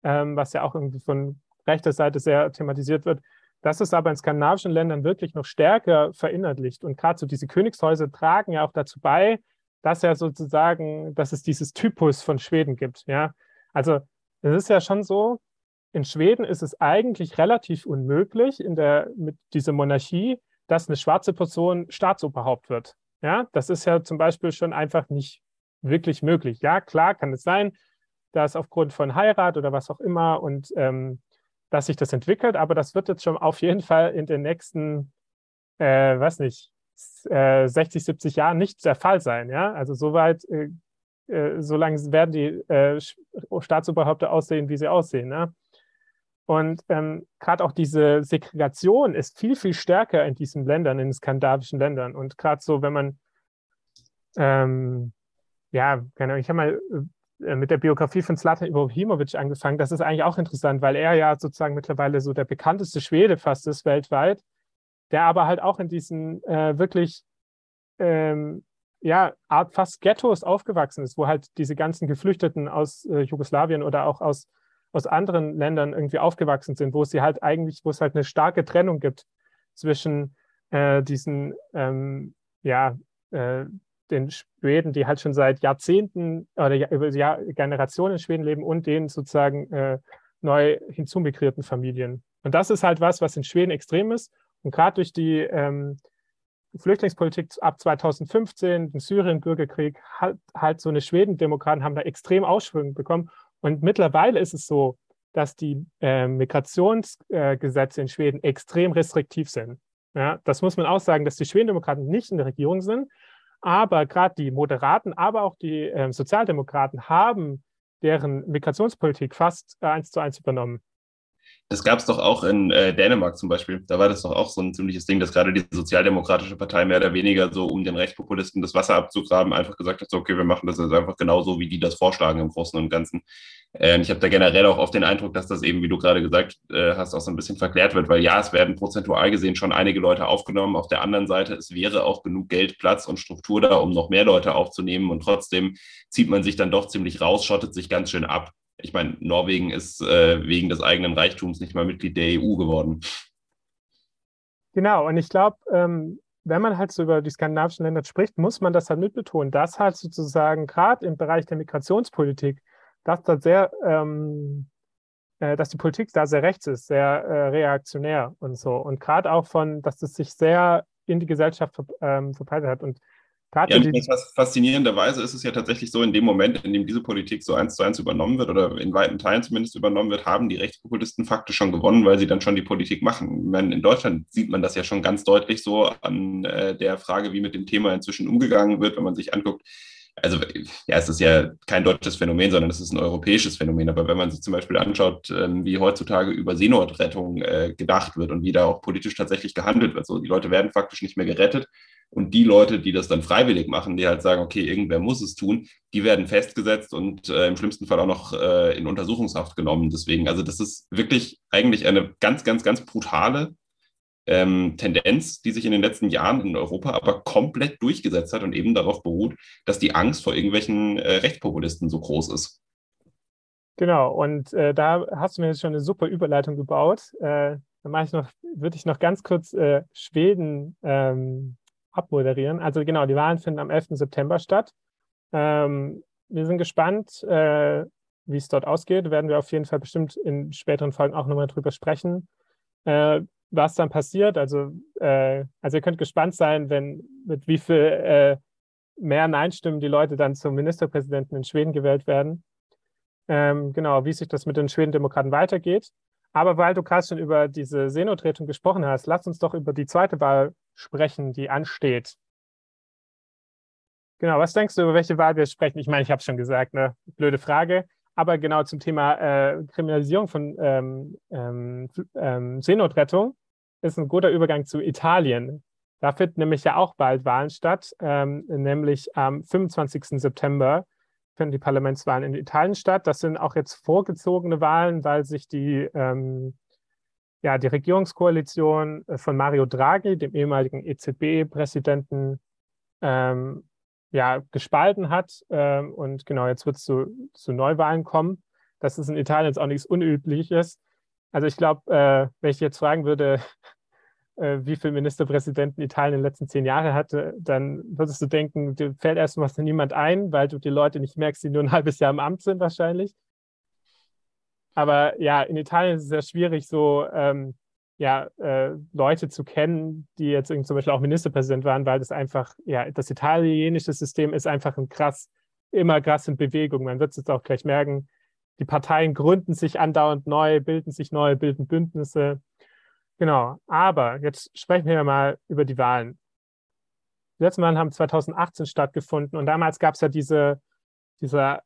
ähm, was ja auch irgendwie von rechter Seite sehr thematisiert wird. Das ist aber in skandinavischen Ländern wirklich noch stärker verinnerlicht. Und gerade so diese Königshäuser tragen ja auch dazu bei, dass ja sozusagen, dass es dieses Typus von Schweden gibt. Ja? Also es ist ja schon so, in Schweden ist es eigentlich relativ unmöglich in der, mit dieser Monarchie, dass eine schwarze Person Staatsoberhaupt wird. Ja, das ist ja zum Beispiel schon einfach nicht wirklich möglich. Ja, klar kann es sein, dass aufgrund von Heirat oder was auch immer und ähm, dass sich das entwickelt, aber das wird jetzt schon auf jeden Fall in den nächsten, äh, was nicht, äh, 60, 70 Jahren nicht der Fall sein. Ja, also soweit, äh, äh, solange werden die äh, Staatsoberhäupter aussehen, wie sie aussehen. Ne? Und ähm, gerade auch diese Segregation ist viel, viel stärker in diesen Ländern, in skandinavischen Ländern. Und gerade so, wenn man, ähm, ja, keine Ahnung, ich habe mal äh, mit der Biografie von Zlatan Ibrahimovic angefangen. Das ist eigentlich auch interessant, weil er ja sozusagen mittlerweile so der bekannteste Schwede fast ist weltweit, der aber halt auch in diesen äh, wirklich, ähm, ja, Art fast Ghettos aufgewachsen ist, wo halt diese ganzen Geflüchteten aus äh, Jugoslawien oder auch aus aus anderen Ländern irgendwie aufgewachsen sind, wo sie halt eigentlich, wo es halt eine starke Trennung gibt zwischen äh, diesen, ähm, ja, äh, den Schweden, die halt schon seit Jahrzehnten oder über Jahr, Generationen in Schweden leben und den sozusagen äh, neu hinzumigrierten Familien. Und das ist halt was, was in Schweden extrem ist. Und gerade durch die ähm, Flüchtlingspolitik ab 2015, den Syrien-Bürgerkrieg, halt, halt so eine Schweden-Demokraten haben da extrem Ausschwung bekommen und mittlerweile ist es so, dass die äh, Migrationsgesetze äh, in Schweden extrem restriktiv sind. Ja, das muss man auch sagen, dass die Schwedendemokraten nicht in der Regierung sind, aber gerade die Moderaten, aber auch die äh, Sozialdemokraten haben deren Migrationspolitik fast äh, eins zu eins übernommen. Das gab es doch auch in äh, Dänemark zum Beispiel. Da war das doch auch so ein ziemliches Ding, dass gerade die Sozialdemokratische Partei mehr oder weniger so, um den Rechtspopulisten das Wasser abzugraben, einfach gesagt hat, so, okay, wir machen das jetzt einfach genauso, wie die das vorschlagen im Großen und Ganzen. Äh, ich habe da generell auch oft den Eindruck, dass das eben, wie du gerade gesagt äh, hast, auch so ein bisschen verklärt wird, weil ja, es werden prozentual gesehen schon einige Leute aufgenommen. Auf der anderen Seite, es wäre auch genug Geld, Platz und Struktur da, um noch mehr Leute aufzunehmen. Und trotzdem zieht man sich dann doch ziemlich raus, schottet sich ganz schön ab ich meine, Norwegen ist äh, wegen des eigenen Reichtums nicht mal Mitglied der EU geworden. Genau, und ich glaube, ähm, wenn man halt so über die skandinavischen Länder spricht, muss man das halt mitbetonen, dass halt sozusagen gerade im Bereich der Migrationspolitik, dass da sehr, ähm, äh, dass die Politik da sehr rechts ist, sehr äh, reaktionär und so. Und gerade auch von, dass es sich sehr in die Gesellschaft ähm, verbreitet hat. Und ja, und faszinierenderweise ist es ja tatsächlich so, in dem Moment, in dem diese Politik so eins zu eins übernommen wird oder in weiten Teilen zumindest übernommen wird, haben die Rechtspopulisten faktisch schon gewonnen, weil sie dann schon die Politik machen. Meine, in Deutschland sieht man das ja schon ganz deutlich so an äh, der Frage, wie mit dem Thema inzwischen umgegangen wird, wenn man sich anguckt, also ja, es ist ja kein deutsches Phänomen, sondern es ist ein europäisches Phänomen. Aber wenn man sich zum Beispiel anschaut, ähm, wie heutzutage über Seenotrettung äh, gedacht wird und wie da auch politisch tatsächlich gehandelt wird, so die Leute werden faktisch nicht mehr gerettet. Und die Leute, die das dann freiwillig machen, die halt sagen, okay, irgendwer muss es tun, die werden festgesetzt und äh, im schlimmsten Fall auch noch äh, in Untersuchungshaft genommen. Deswegen, also das ist wirklich eigentlich eine ganz, ganz, ganz brutale ähm, Tendenz, die sich in den letzten Jahren in Europa aber komplett durchgesetzt hat und eben darauf beruht, dass die Angst vor irgendwelchen äh, Rechtspopulisten so groß ist. Genau, und äh, da hast du mir jetzt schon eine super Überleitung gebaut. Äh, dann mache ich noch, würde ich noch ganz kurz äh, Schweden ähm, abmoderieren. Also genau, die Wahlen finden am 11. September statt. Ähm, wir sind gespannt, äh, wie es dort ausgeht. Werden wir auf jeden Fall bestimmt in späteren Folgen auch nochmal drüber sprechen. Äh, was dann passiert. Also, äh, also ihr könnt gespannt sein, wenn mit wie viel äh, mehr Nein-Stimmen die Leute dann zum Ministerpräsidenten in Schweden gewählt werden. Ähm, genau, wie sich das mit den Schwedendemokraten weitergeht. Aber weil du gerade schon über diese Seenotrettung gesprochen hast, lass uns doch über die zweite Wahl sprechen, die ansteht. Genau, was denkst du, über welche Wahl wir sprechen? Ich meine, ich habe es schon gesagt, ne? Blöde Frage. Aber genau zum Thema äh, Kriminalisierung von ähm, ähm, ähm, Seenotrettung ist ein guter Übergang zu Italien. Da finden nämlich ja auch bald Wahlen statt, ähm, nämlich am 25. September finden die Parlamentswahlen in Italien statt. Das sind auch jetzt vorgezogene Wahlen, weil sich die, ähm, ja, die Regierungskoalition von Mario Draghi, dem ehemaligen EZB-Präsidenten, ähm, ja, gespalten hat. Ähm, und genau, jetzt wird es zu, zu Neuwahlen kommen. Das ist in Italien jetzt auch nichts Unübliches. Also ich glaube, äh, wenn ich jetzt fragen würde, äh, wie viele Ministerpräsidenten Italien in den letzten zehn Jahren hatte, dann würdest du denken, dir fällt erstmal niemand ein, weil du die Leute nicht merkst, die nur ein halbes Jahr im Amt sind wahrscheinlich. Aber ja, in Italien ist es sehr schwierig, so ähm, ja, äh, Leute zu kennen, die jetzt zum Beispiel auch Ministerpräsident waren, weil das einfach, ja, das italienische System ist einfach ein krass, immer krass in Bewegung. Man wird es jetzt auch gleich merken. Die Parteien gründen sich andauernd neu, bilden sich neu, bilden Bündnisse. Genau. Aber jetzt sprechen wir mal über die Wahlen. Die letzten Wahlen haben 2018 stattgefunden und damals gab es ja diese, diese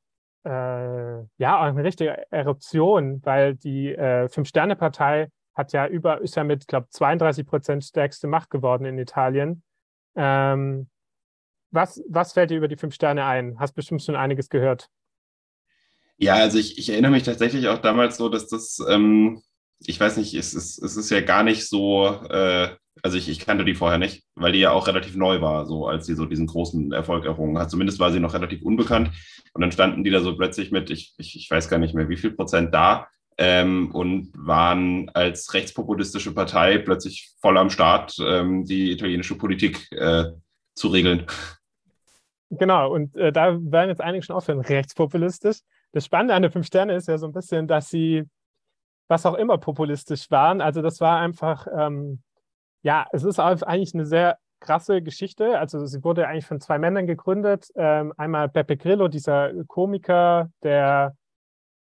äh, ja, eine richtige Eruption, weil die äh, Fünf-Sterne-Partei hat ja über, ist ja mit, glaube 32 Prozent stärkste Macht geworden in Italien. Ähm, was, was fällt dir über die fünf Sterne ein? Hast bestimmt schon einiges gehört. Ja, also ich, ich erinnere mich tatsächlich auch damals so, dass das, ähm, ich weiß nicht, es ist, es ist ja gar nicht so, äh, also ich, ich kannte die vorher nicht, weil die ja auch relativ neu war, so als sie so diesen großen Erfolg errungen hat. Zumindest war sie noch relativ unbekannt. Und dann standen die da so plötzlich mit, ich, ich, ich weiß gar nicht mehr, wie viel Prozent da ähm, und waren als rechtspopulistische Partei plötzlich voll am Start, ähm, die italienische Politik äh, zu regeln. Genau, und äh, da werden jetzt einige schon aufhören, rechtspopulistisch. Das Spannende an den Fünf Sterne ist ja so ein bisschen, dass sie was auch immer populistisch waren. Also das war einfach, ähm, ja, es ist eigentlich eine sehr krasse Geschichte. Also sie wurde eigentlich von zwei Männern gegründet. Ähm, einmal Beppe Grillo, dieser Komiker, der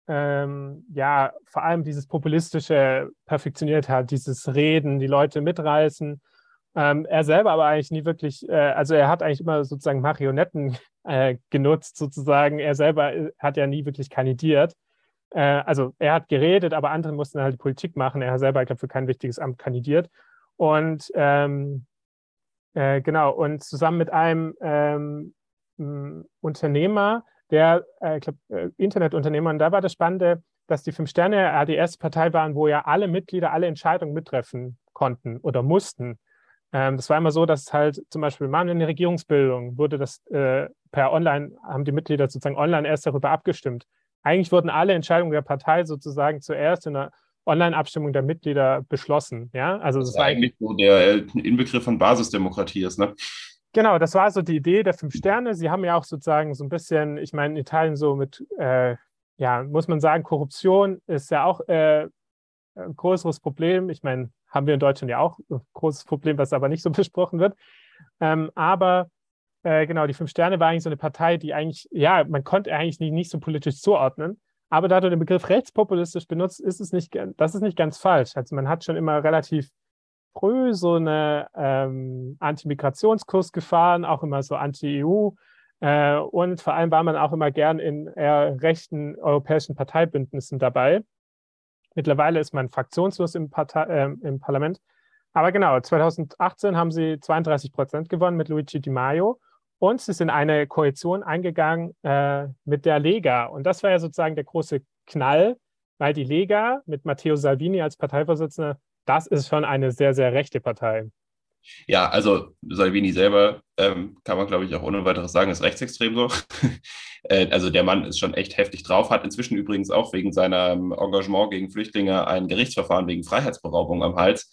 ähm, ja vor allem dieses populistische perfektioniert hat, dieses Reden, die Leute mitreißen. Ähm, er selber aber eigentlich nie wirklich, äh, also er hat eigentlich immer sozusagen Marionetten äh, genutzt, sozusagen. Er selber äh, hat ja nie wirklich kandidiert. Äh, also er hat geredet, aber andere mussten halt Politik machen. Er selber, ich glaube, für kein wichtiges Amt kandidiert. Und ähm, äh, genau, und zusammen mit einem ähm, Unternehmer, der, äh, ich glaube, äh, Internetunternehmer. Und da war das Spannende, dass die Fünf Sterne ja die erste Partei waren, wo ja alle Mitglieder alle Entscheidungen mittreffen konnten oder mussten. Ähm, das war immer so, dass halt zum Beispiel mal in der Regierungsbildung wurde das äh, per Online, haben die Mitglieder sozusagen online erst darüber abgestimmt. Eigentlich wurden alle Entscheidungen der Partei sozusagen zuerst in einer Online-Abstimmung der Mitglieder beschlossen. Ja, also das, das war eigentlich so der äh, Inbegriff von Basisdemokratie ist, ne? Genau, das war so die Idee der fünf Sterne. Sie haben ja auch sozusagen so ein bisschen, ich meine, in Italien so mit, äh, ja, muss man sagen, Korruption ist ja auch äh, ein größeres Problem. Ich meine, haben wir in Deutschland ja auch ein großes Problem, was aber nicht so besprochen wird. Ähm, aber äh, genau, die Fünf Sterne war eigentlich so eine Partei, die eigentlich, ja, man konnte eigentlich nicht, nicht so politisch zuordnen. Aber da du den Begriff rechtspopulistisch benutzt, ist es nicht, das ist nicht ganz falsch. Also man hat schon immer relativ früh so eine ähm, Anti-Migrationskurs gefahren, auch immer so anti-EU. Äh, und vor allem war man auch immer gern in eher rechten europäischen Parteibündnissen dabei. Mittlerweile ist man fraktionslos im, Partei, äh, im Parlament. Aber genau, 2018 haben sie 32 Prozent gewonnen mit Luigi Di Maio und sie sind eine Koalition eingegangen äh, mit der Lega. Und das war ja sozusagen der große Knall, weil die Lega mit Matteo Salvini als Parteivorsitzender, das ist schon eine sehr, sehr rechte Partei. Ja, also Salvini selber ähm, kann man, glaube ich, auch ohne weiteres sagen, ist rechtsextrem so. äh, also der Mann ist schon echt heftig drauf, hat inzwischen übrigens auch wegen seinem Engagement gegen Flüchtlinge ein Gerichtsverfahren wegen Freiheitsberaubung am Hals,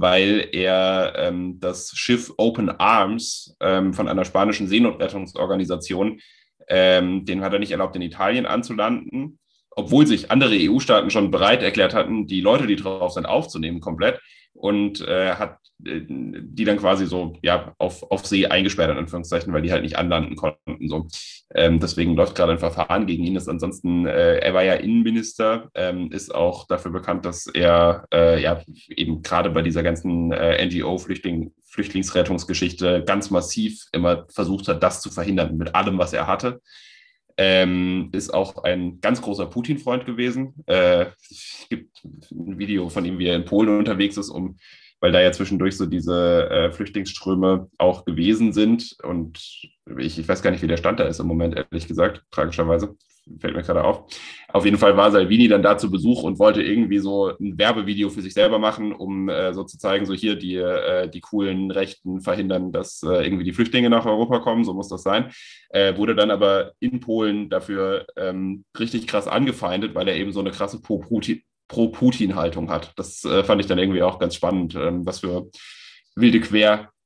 weil er ähm, das Schiff Open Arms ähm, von einer spanischen Seenotrettungsorganisation, ähm, den hat er nicht erlaubt, in Italien anzulanden, obwohl sich andere EU-Staaten schon bereit erklärt hatten, die Leute, die drauf sind, aufzunehmen komplett und äh, hat äh, die dann quasi so ja auf, auf See eingesperrt, in Anführungszeichen, weil die halt nicht anlanden konnten. So. Ähm, deswegen läuft gerade ein Verfahren gegen ihn. Ist ansonsten, äh, er war ja Innenminister, ähm, ist auch dafür bekannt, dass er äh, ja eben gerade bei dieser ganzen äh, NGO-Flüchtling, Flüchtlingsrettungsgeschichte ganz massiv immer versucht hat, das zu verhindern mit allem, was er hatte. Ähm, ist auch ein ganz großer Putin-Freund gewesen. Äh, es gibt ein Video von ihm, wie er in Polen unterwegs ist, um, weil da ja zwischendurch so diese äh, Flüchtlingsströme auch gewesen sind. Und ich, ich weiß gar nicht, wie der Stand da ist im Moment, ehrlich gesagt, tragischerweise fällt mir gerade auf. Auf jeden Fall war Salvini dann da zu Besuch und wollte irgendwie so ein Werbevideo für sich selber machen, um äh, so zu zeigen, so hier die, äh, die coolen Rechten verhindern, dass äh, irgendwie die Flüchtlinge nach Europa kommen, so muss das sein. Äh, wurde dann aber in Polen dafür ähm, richtig krass angefeindet, weil er eben so eine krasse Pro-Putin-Haltung hat. Das äh, fand ich dann irgendwie auch ganz spannend, ähm, was für wilde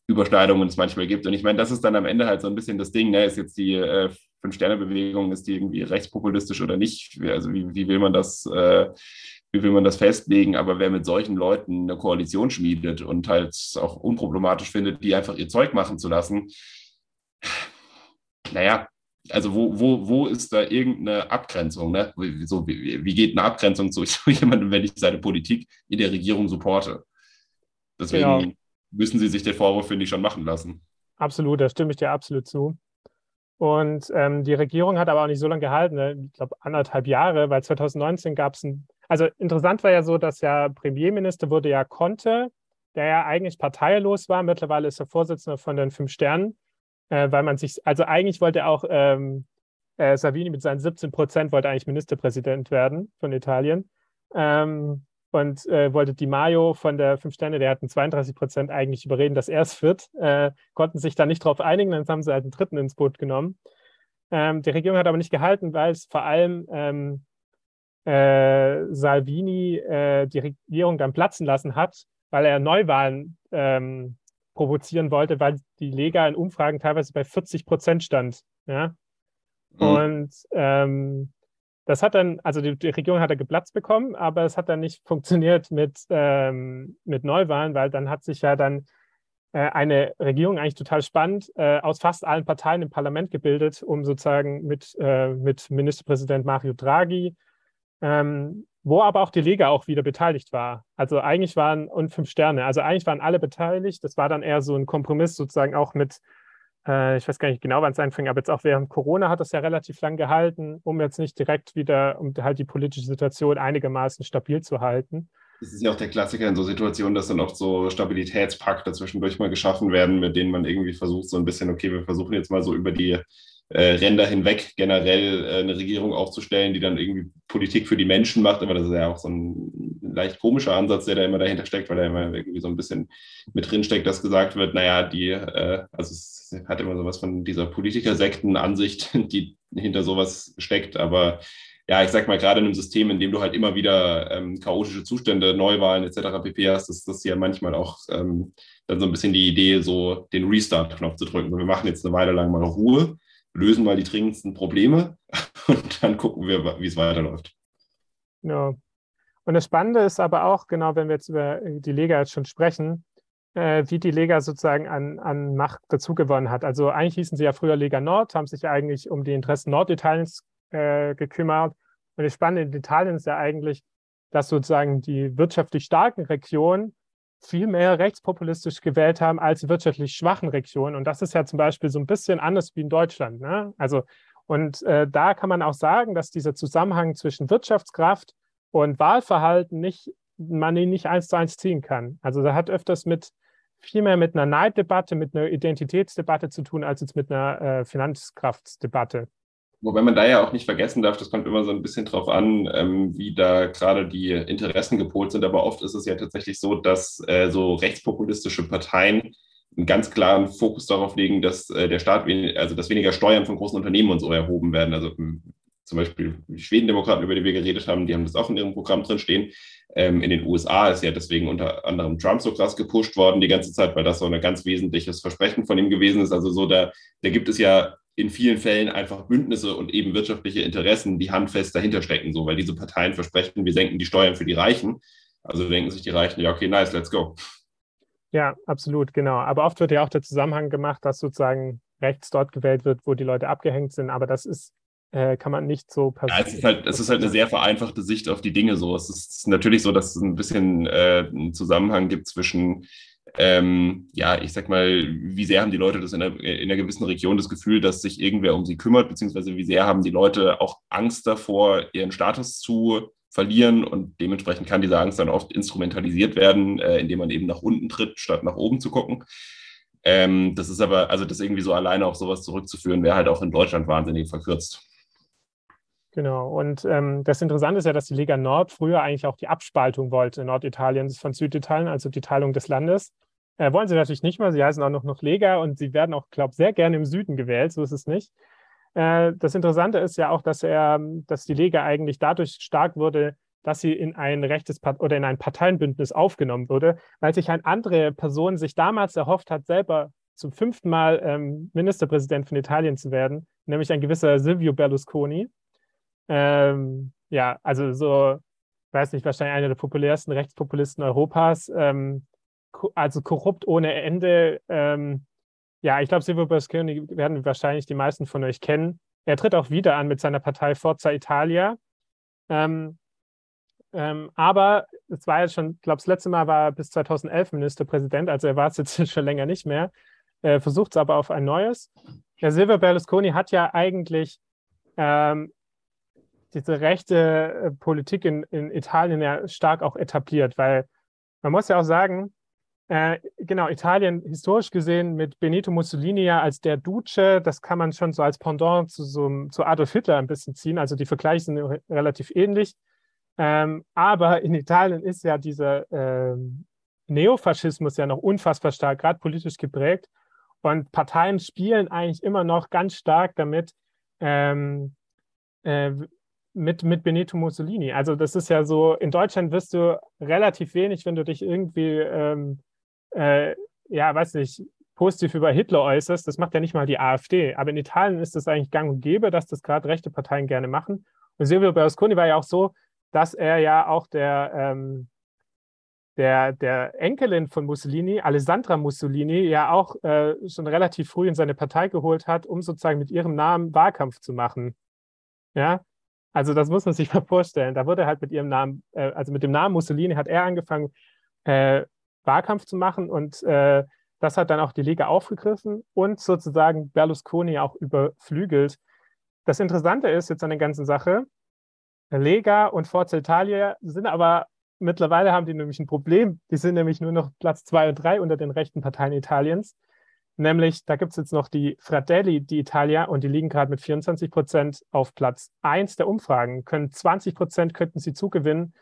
Querüberschneidungen es manchmal gibt. Und ich meine, das ist dann am Ende halt so ein bisschen das Ding, ne? ist jetzt die äh, Fünf-Sterne-Bewegung, ist die irgendwie rechtspopulistisch oder nicht? Also wie, wie will man das, äh, wie will man das festlegen? Aber wer mit solchen Leuten eine Koalition schmiedet und halt auch unproblematisch findet, die einfach ihr Zeug machen zu lassen, naja, also wo, wo, wo ist da irgendeine Abgrenzung? Ne? So, wie, wie geht eine Abgrenzung zu jemandem, wenn ich seine Politik in der Regierung supporte? Deswegen genau. Müssen sie sich den Vorwurf, finde ich, schon machen lassen. Absolut, da stimme ich dir absolut zu. Und ähm, die Regierung hat aber auch nicht so lange gehalten, ne? ich glaube anderthalb Jahre, weil 2019 gab es ein, also interessant war ja so, dass ja Premierminister wurde ja Conte, der ja eigentlich parteilos war, mittlerweile ist er Vorsitzender von den Fünf Sternen, äh, weil man sich, also eigentlich wollte auch ähm, äh, Savini mit seinen 17 Prozent wollte eigentlich Ministerpräsident werden von Italien. Ähm, und äh, wollte Di Maio von der Fünf Sterne, der hatten 32 Prozent eigentlich überreden, dass er es wird, äh, konnten sich da nicht drauf einigen, dann haben sie halt einen dritten ins Boot genommen. Ähm, die Regierung hat aber nicht gehalten, weil es vor allem ähm, äh, Salvini äh, die Regierung dann platzen lassen hat, weil er Neuwahlen ähm, provozieren wollte, weil die Lega in Umfragen teilweise bei 40 Prozent stand. Ja? Mhm. Und ähm, das hat dann, also die, die, Regierung hat da geplatzt bekommen, aber es hat dann nicht funktioniert mit, ähm, mit Neuwahlen, weil dann hat sich ja dann äh, eine Regierung eigentlich total spannend äh, aus fast allen Parteien im Parlament gebildet, um sozusagen mit, äh, mit Ministerpräsident Mario Draghi, ähm, wo aber auch die Lega auch wieder beteiligt war. Also eigentlich waren, und fünf Sterne, also eigentlich waren alle beteiligt. Das war dann eher so ein Kompromiss sozusagen auch mit äh, ich weiß gar nicht genau, wann es anfing, aber jetzt auch während Corona hat es ja relativ lang gehalten, um jetzt nicht direkt wieder, um halt die politische Situation einigermaßen stabil zu halten. Das ist ja auch der Klassiker in so Situationen, dass dann oft so Stabilitätspakte zwischendurch mal geschaffen werden, mit denen man irgendwie versucht, so ein bisschen, okay, wir versuchen jetzt mal so über die äh, Ränder hinweg generell äh, eine Regierung aufzustellen, die dann irgendwie Politik für die Menschen macht. Aber das ist ja auch so ein leicht komischer Ansatz, der da immer dahinter steckt, weil da immer irgendwie so ein bisschen mit drin steckt, dass gesagt wird, naja, die, äh, also es hat immer sowas von dieser Politikersekten-Ansicht, die hinter sowas steckt, aber ja, ich sag mal, gerade in einem System, in dem du halt immer wieder ähm, chaotische Zustände, Neuwahlen etc. pp hast, ist das ja manchmal auch ähm, dann so ein bisschen die Idee, so den Restart-Knopf zu drücken. Wir machen jetzt eine Weile lang mal Ruhe, lösen mal die dringendsten Probleme und dann gucken wir, wie es weiterläuft. Ja. Und das Spannende ist aber auch, genau, wenn wir jetzt über die Lega jetzt schon sprechen, äh, wie die Lega sozusagen an, an Macht dazugewonnen hat. Also eigentlich hießen sie ja früher Lega Nord, haben sich eigentlich um die Interessen Norditaliens äh, gekümmert. Und das Spannende in Italien ist ja eigentlich, dass sozusagen die wirtschaftlich starken Regionen viel mehr rechtspopulistisch gewählt haben als die wirtschaftlich schwachen Regionen. Und das ist ja zum Beispiel so ein bisschen anders wie in Deutschland. Ne? Also, und äh, da kann man auch sagen, dass dieser Zusammenhang zwischen Wirtschaftskraft und Wahlverhalten nicht, man ihn nicht eins zu eins ziehen kann. Also da hat öfters mit viel mehr mit einer Neiddebatte, mit einer Identitätsdebatte zu tun, als jetzt mit einer äh, Finanzkraftdebatte. Wobei man da ja auch nicht vergessen darf, das kommt immer so ein bisschen drauf an, ähm, wie da gerade die Interessen gepolt sind. Aber oft ist es ja tatsächlich so, dass äh, so rechtspopulistische Parteien einen ganz klaren Fokus darauf legen, dass äh, der Staat, also dass weniger Steuern von großen Unternehmen und so erhoben werden. Also hm, zum Beispiel die Schwedendemokraten, über die wir geredet haben, die haben das auch in ihrem Programm drin stehen. Ähm, in den USA ist ja deswegen unter anderem Trump so krass gepusht worden die ganze Zeit, weil das so ein ganz wesentliches Versprechen von ihm gewesen ist. Also so, da, da gibt es ja in vielen Fällen einfach Bündnisse und eben wirtschaftliche Interessen, die handfest dahinter stecken, so, weil diese Parteien versprechen, wir senken die Steuern für die Reichen. Also denken sich die Reichen, ja, okay, nice, let's go. Ja, absolut, genau. Aber oft wird ja auch der Zusammenhang gemacht, dass sozusagen rechts dort gewählt wird, wo die Leute abgehängt sind. Aber das ist, äh, kann man nicht so passieren. Ja, es ist halt, es ist halt eine sehr vereinfachte Sicht auf die Dinge so. Es ist natürlich so, dass es ein bisschen äh, einen Zusammenhang gibt zwischen ähm, ja, ich sag mal, wie sehr haben die Leute das in einer, in einer gewissen Region das Gefühl, dass sich irgendwer um sie kümmert, beziehungsweise wie sehr haben die Leute auch Angst davor, ihren Status zu verlieren und dementsprechend kann diese Angst dann oft instrumentalisiert werden, äh, indem man eben nach unten tritt, statt nach oben zu gucken. Ähm, das ist aber, also das irgendwie so alleine auf sowas zurückzuführen, wäre halt auch in Deutschland wahnsinnig verkürzt. Genau. Und ähm, das Interessante ist ja, dass die Lega Nord früher eigentlich auch die Abspaltung wollte Norditaliens von Süditalien, also die Teilung des Landes. Äh, wollen sie natürlich nicht mal. Sie heißen auch noch, noch Lega und sie werden auch, glaube ich, sehr gerne im Süden gewählt. So ist es nicht. Äh, das Interessante ist ja auch, dass er, dass die Lega eigentlich dadurch stark wurde, dass sie in ein rechtes Part oder in ein Parteienbündnis aufgenommen wurde, weil sich eine andere Person sich damals erhofft hat, selber zum fünften Mal ähm, Ministerpräsident von Italien zu werden, nämlich ein gewisser Silvio Berlusconi. Ähm, ja, also so, weiß nicht, wahrscheinlich einer der populärsten Rechtspopulisten Europas. Ähm, also korrupt ohne Ende. Ähm, ja, ich glaube, Silvio Berlusconi werden wahrscheinlich die meisten von euch kennen. Er tritt auch wieder an mit seiner Partei Forza Italia. Ähm, ähm, aber es war jetzt schon, ich glaube, das letzte Mal war er bis 2011 Ministerpräsident, also er war es jetzt schon länger nicht mehr. Er versucht es aber auf ein neues. Der Silvio Berlusconi hat ja eigentlich ähm, diese rechte äh, Politik in, in Italien ja stark auch etabliert, weil man muss ja auch sagen, äh, genau, Italien historisch gesehen mit Benito Mussolini ja als der Duce, das kann man schon so als Pendant zu, so, zu Adolf Hitler ein bisschen ziehen. Also die Vergleiche sind re relativ ähnlich. Ähm, aber in Italien ist ja dieser ähm, Neofaschismus ja noch unfassbar stark, gerade politisch geprägt. Und Parteien spielen eigentlich immer noch ganz stark damit, ähm, äh, mit, mit Benito Mussolini. Also das ist ja so, in Deutschland wirst du relativ wenig, wenn du dich irgendwie, ähm, äh, ja, weiß nicht, positiv über Hitler äußerst. Das macht ja nicht mal die AfD. Aber in Italien ist das eigentlich gang und gäbe, dass das gerade rechte Parteien gerne machen. Und Silvio Berlusconi war ja auch so, dass er ja auch der, ähm, der, der Enkelin von Mussolini, Alessandra Mussolini, ja auch äh, schon relativ früh in seine Partei geholt hat, um sozusagen mit ihrem Namen Wahlkampf zu machen. Ja, also das muss man sich mal vorstellen. Da wurde halt mit ihrem Namen, äh, also mit dem Namen Mussolini hat er angefangen, äh, Wahlkampf zu machen und äh, das hat dann auch die Liga aufgegriffen und sozusagen Berlusconi auch überflügelt. Das Interessante ist jetzt an der ganzen Sache, Lega und Forza Italia sind aber mittlerweile haben die nämlich ein Problem. Die sind nämlich nur noch Platz zwei und drei unter den rechten Parteien Italiens. Nämlich, da gibt es jetzt noch die Fratelli d'Italia und die liegen gerade mit 24 Prozent auf Platz 1 der Umfragen. Können 20 Prozent könnten sie zugewinnen.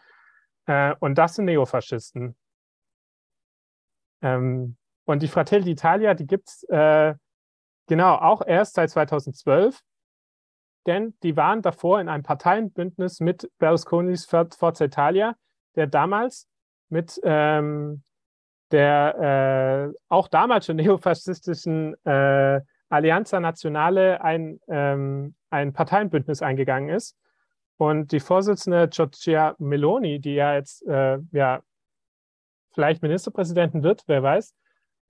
Äh, und das sind Neofaschisten. Ähm, und die Fratelli d'Italia, die gibt es äh, genau auch erst seit 2012. denn die waren davor in einem Parteienbündnis mit Berlusconis Forza Italia, der damals mit ähm, der äh, auch damals schon neofaschistischen äh, Allianza Nazionale ein, ähm, ein Parteienbündnis eingegangen ist. Und die Vorsitzende Giorgia Meloni, die ja jetzt äh, ja, vielleicht Ministerpräsidentin wird, wer weiß,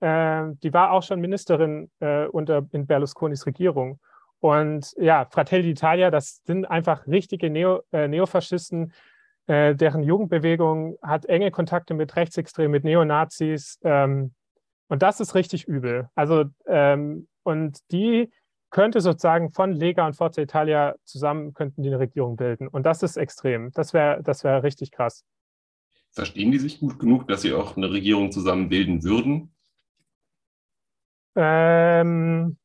äh, die war auch schon Ministerin äh, unter, in Berlusconis Regierung. Und ja, Fratelli d'Italia, das sind einfach richtige Neo, äh, Neofaschisten, äh, deren Jugendbewegung hat enge Kontakte mit Rechtsextremen, mit Neonazis. Ähm, und das ist richtig übel. Also, ähm, und die könnte sozusagen von Lega und Forza Italia zusammen könnten die eine Regierung bilden. Und das ist extrem. Das wäre das wär richtig krass. Verstehen die sich gut genug, dass sie auch eine Regierung zusammen bilden würden? Ähm,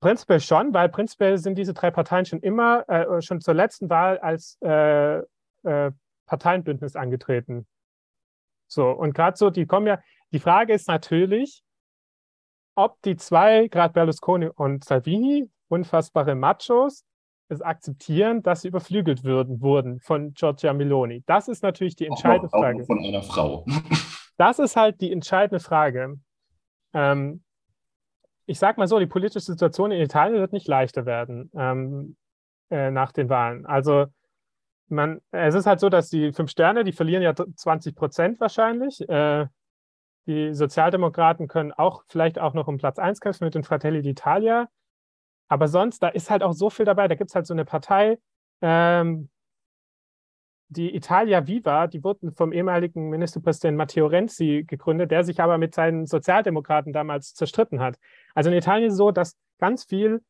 prinzipiell schon, weil prinzipiell sind diese drei Parteien schon immer, äh, schon zur letzten Wahl als äh, äh, Parteienbündnis angetreten. So, und gerade so, die kommen ja, die Frage ist natürlich, ob die zwei, gerade Berlusconi und Salvini, unfassbare Machos, es akzeptieren, dass sie überflügelt würden, wurden von Giorgia Meloni. Das ist natürlich die entscheidende auch noch, Frage. Auch von einer Frau. das ist halt die entscheidende Frage. Ähm, ich sage mal so, die politische Situation in Italien wird nicht leichter werden ähm, äh, nach den Wahlen. Also man, es ist halt so, dass die fünf Sterne, die verlieren ja 20 Prozent wahrscheinlich. Äh, die Sozialdemokraten können auch vielleicht auch noch um Platz 1 kämpfen mit den Fratelli d'Italia. Aber sonst, da ist halt auch so viel dabei. Da gibt es halt so eine Partei, ähm, die Italia Viva, die wurden vom ehemaligen Ministerpräsidenten Matteo Renzi gegründet, der sich aber mit seinen Sozialdemokraten damals zerstritten hat. Also in Italien ist es so, dass ganz viel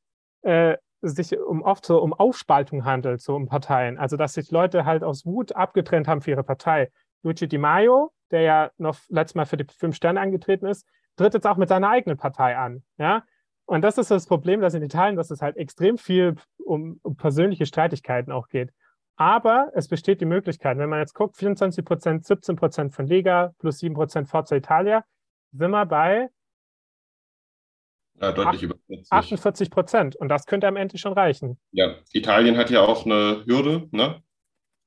äh, sich um oft so um Aufspaltung handelt, so um Parteien. Also dass sich Leute halt aus Wut abgetrennt haben für ihre Partei. Luigi Di Maio, der ja noch letztes Mal für die Fünf Sterne angetreten ist, tritt jetzt auch mit seiner eigenen Partei an. Ja? Und das ist das Problem, dass in Italien, dass es halt extrem viel um, um persönliche Streitigkeiten auch geht. Aber es besteht die Möglichkeit, wenn man jetzt guckt, 24 Prozent, 17 Prozent von Lega plus 7 Prozent Forza Italia, sind wir bei ja, deutlich über 40. 48 Prozent. Und das könnte am Ende schon reichen. Ja, Italien hat ja auch eine Hürde, ne?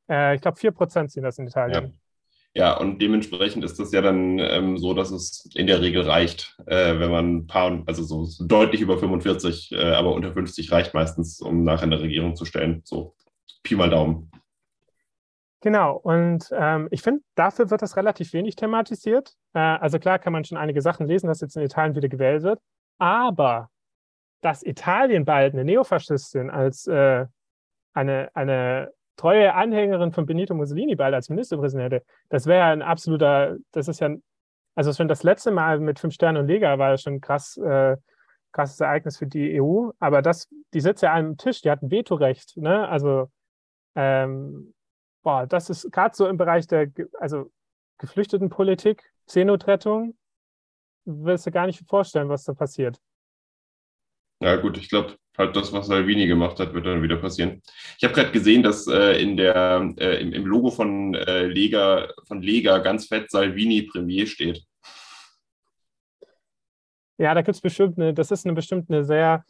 Äh, ich glaube, 4 Prozent sind das in Italien. Ja. Ja. und dementsprechend ist das ja dann ähm, so, dass es in der Regel reicht, äh, wenn man ein paar, also so deutlich über 45, äh, aber unter 50 reicht meistens, um nachher eine Regierung zu stellen. So Pi mal Daumen. Genau, und ähm, ich finde, dafür wird das relativ wenig thematisiert. Äh, also klar kann man schon einige Sachen lesen, dass jetzt in Italien wieder gewählt wird, aber dass Italien bald eine Neofaschistin als äh, eine, eine treue Anhängerin von Benito Mussolini bald als Ministerpräsident hätte, das wäre ja ein absoluter, das ist ja, also schon das letzte Mal mit Fünf Sternen und Lega war ja schon krass, äh, krasses Ereignis für die EU, aber das, die sitzt ja an einem Tisch, die hat ein Vetorecht, ne? Also ähm, boah, das ist gerade so im Bereich der also Geflüchtetenpolitik, Seenotrettung, willst du gar nicht vorstellen, was da passiert. Ja, gut, ich glaube, halt das, was Salvini gemacht hat, wird dann wieder passieren. Ich habe gerade gesehen, dass äh, in der, äh, im, im, Logo von, äh, Lega, von Lega ganz fett Salvini Premier steht. Ja, da gibt es bestimmt eine, das ist eine bestimmt eine sehr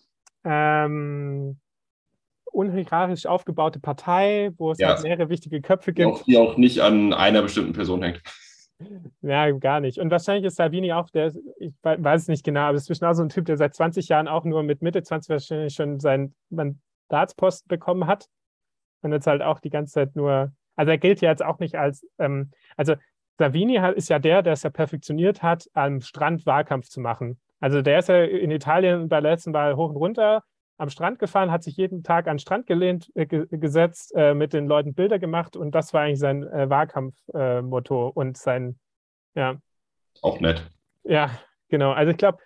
ähm, unhierarchisch aufgebaute Partei, wo es ja. halt mehrere wichtige Köpfe gibt. Auch, die auch nicht an einer bestimmten Person hängt. Ja, gar nicht. Und wahrscheinlich ist Salvini auch der, ich weiß es nicht genau, aber es ist auch so ein Typ, der seit 20 Jahren auch nur mit Mitte 20 wahrscheinlich schon seinen Mandatsposten bekommen hat. Und jetzt halt auch die ganze Zeit nur, also er gilt ja jetzt auch nicht als, ähm, also Salvini ist ja der, der es ja perfektioniert hat, am Strand Wahlkampf zu machen. Also der ist ja in Italien bei der letzten Wahl hoch und runter am Strand gefahren, hat sich jeden Tag an den Strand gelehnt, äh, gesetzt, äh, mit den Leuten Bilder gemacht und das war eigentlich sein äh, Wahlkampfmotto und sein, ja. Auch nett. Ja, genau. Also ich glaube,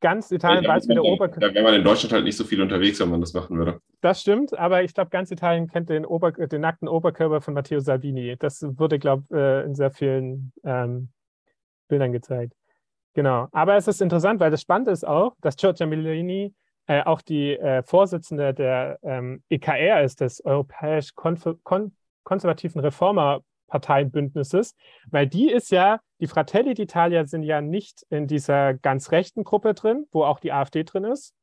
ganz Italien weiß, wie der Oberkörper. Da wäre man in Deutschland halt nicht so viel unterwegs, wenn man das machen würde. Das stimmt, aber ich glaube, ganz Italien kennt den, Ober den nackten Oberkörper von Matteo Salvini. Das wurde, glaube ich, äh, in sehr vielen ähm, Bildern gezeigt. Genau. Aber es ist interessant, weil das Spannende ist auch, dass Giorgia Meloni äh, auch die äh, Vorsitzende der ähm, EKR ist, des Europäisch Kon Konservativen Reformerparteienbündnisses, weil die ist ja, die Fratelli d'Italia sind ja nicht in dieser ganz rechten Gruppe drin, wo auch die AfD drin ist,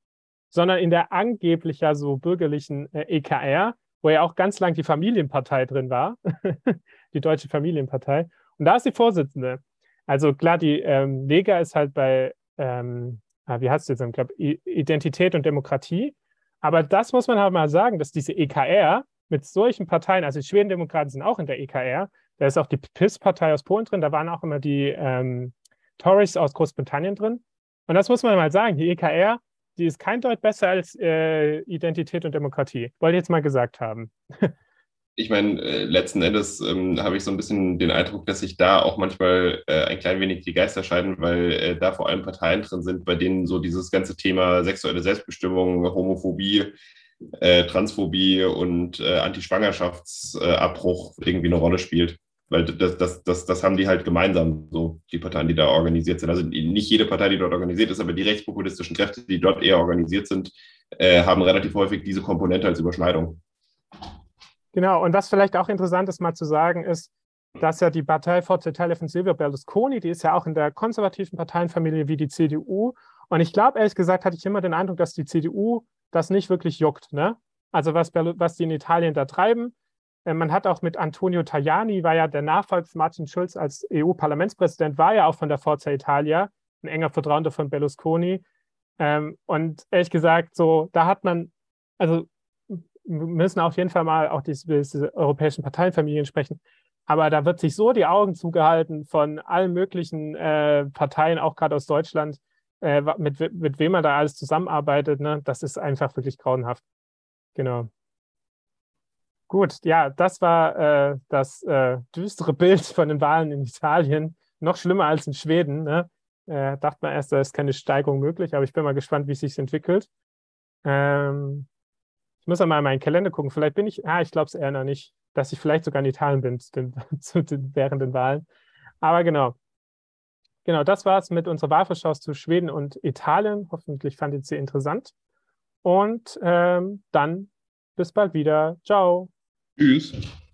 sondern in der angeblich ja so bürgerlichen äh, EKR, wo ja auch ganz lang die Familienpartei drin war, die Deutsche Familienpartei. Und da ist die Vorsitzende. Also klar, die ähm, Lega ist halt bei, ähm, wie heißt es jetzt, ich glaube, Identität und Demokratie. Aber das muss man halt mal sagen, dass diese EKR mit solchen Parteien, also die Schwedendemokraten sind auch in der EKR, da ist auch die PIS-Partei aus Polen drin, da waren auch immer die ähm, Tories aus Großbritannien drin. Und das muss man mal sagen, die EKR, die ist kein Deut besser als äh, Identität und Demokratie. Wollte ich jetzt mal gesagt haben. ich meine, äh, letzten Endes ähm, habe ich so ein bisschen den Eindruck, dass sich da auch manchmal äh, ein klein wenig die Geister scheiden, weil äh, da vor allem Parteien drin sind, bei denen so dieses ganze Thema sexuelle Selbstbestimmung, Homophobie, äh, Transphobie und äh, Antischwangerschaftsabbruch irgendwie eine Rolle spielt. Weil das, das, das, das haben die halt gemeinsam, so die Parteien, die da organisiert sind. Also nicht jede Partei, die dort organisiert ist, aber die rechtspopulistischen Kräfte, die dort eher organisiert sind, äh, haben relativ häufig diese Komponente als Überschneidung. Genau, und was vielleicht auch interessant ist, mal zu sagen, ist, dass ja die Partei Forza Italia von Silvio Berlusconi, die ist ja auch in der konservativen Parteienfamilie wie die CDU. Und ich glaube, ehrlich gesagt, hatte ich immer den Eindruck, dass die CDU das nicht wirklich juckt. Ne? Also was, was die in Italien da treiben. Äh, man hat auch mit Antonio Tajani, war ja der Nachfolger von Martin Schulz als EU-Parlamentspräsident, war ja auch von der Forza Italia, ein enger Vertrauender von Berlusconi. Ähm, und ehrlich gesagt, so, da hat man, also müssen auf jeden Fall mal auch diese, diese europäischen Parteienfamilien sprechen. Aber da wird sich so die Augen zugehalten von allen möglichen äh, Parteien, auch gerade aus Deutschland, äh, mit, mit wem man da alles zusammenarbeitet. Ne? Das ist einfach wirklich grauenhaft. Genau. Gut, ja, das war äh, das äh, düstere Bild von den Wahlen in Italien. Noch schlimmer als in Schweden. Ne? Äh, dachte man erst, da ist keine Steigerung möglich, aber ich bin mal gespannt, wie es sich entwickelt. Ähm, ich muss einmal in meinen Kalender gucken. Vielleicht bin ich, ah, ich glaube es eher noch nicht, dass ich vielleicht sogar in Italien bin den, den, während den Wahlen. Aber genau. Genau, das war es mit unserer Wahlvorschau zu Schweden und Italien. Hoffentlich fandet ihr sie interessant. Und ähm, dann bis bald wieder. Ciao. Tschüss.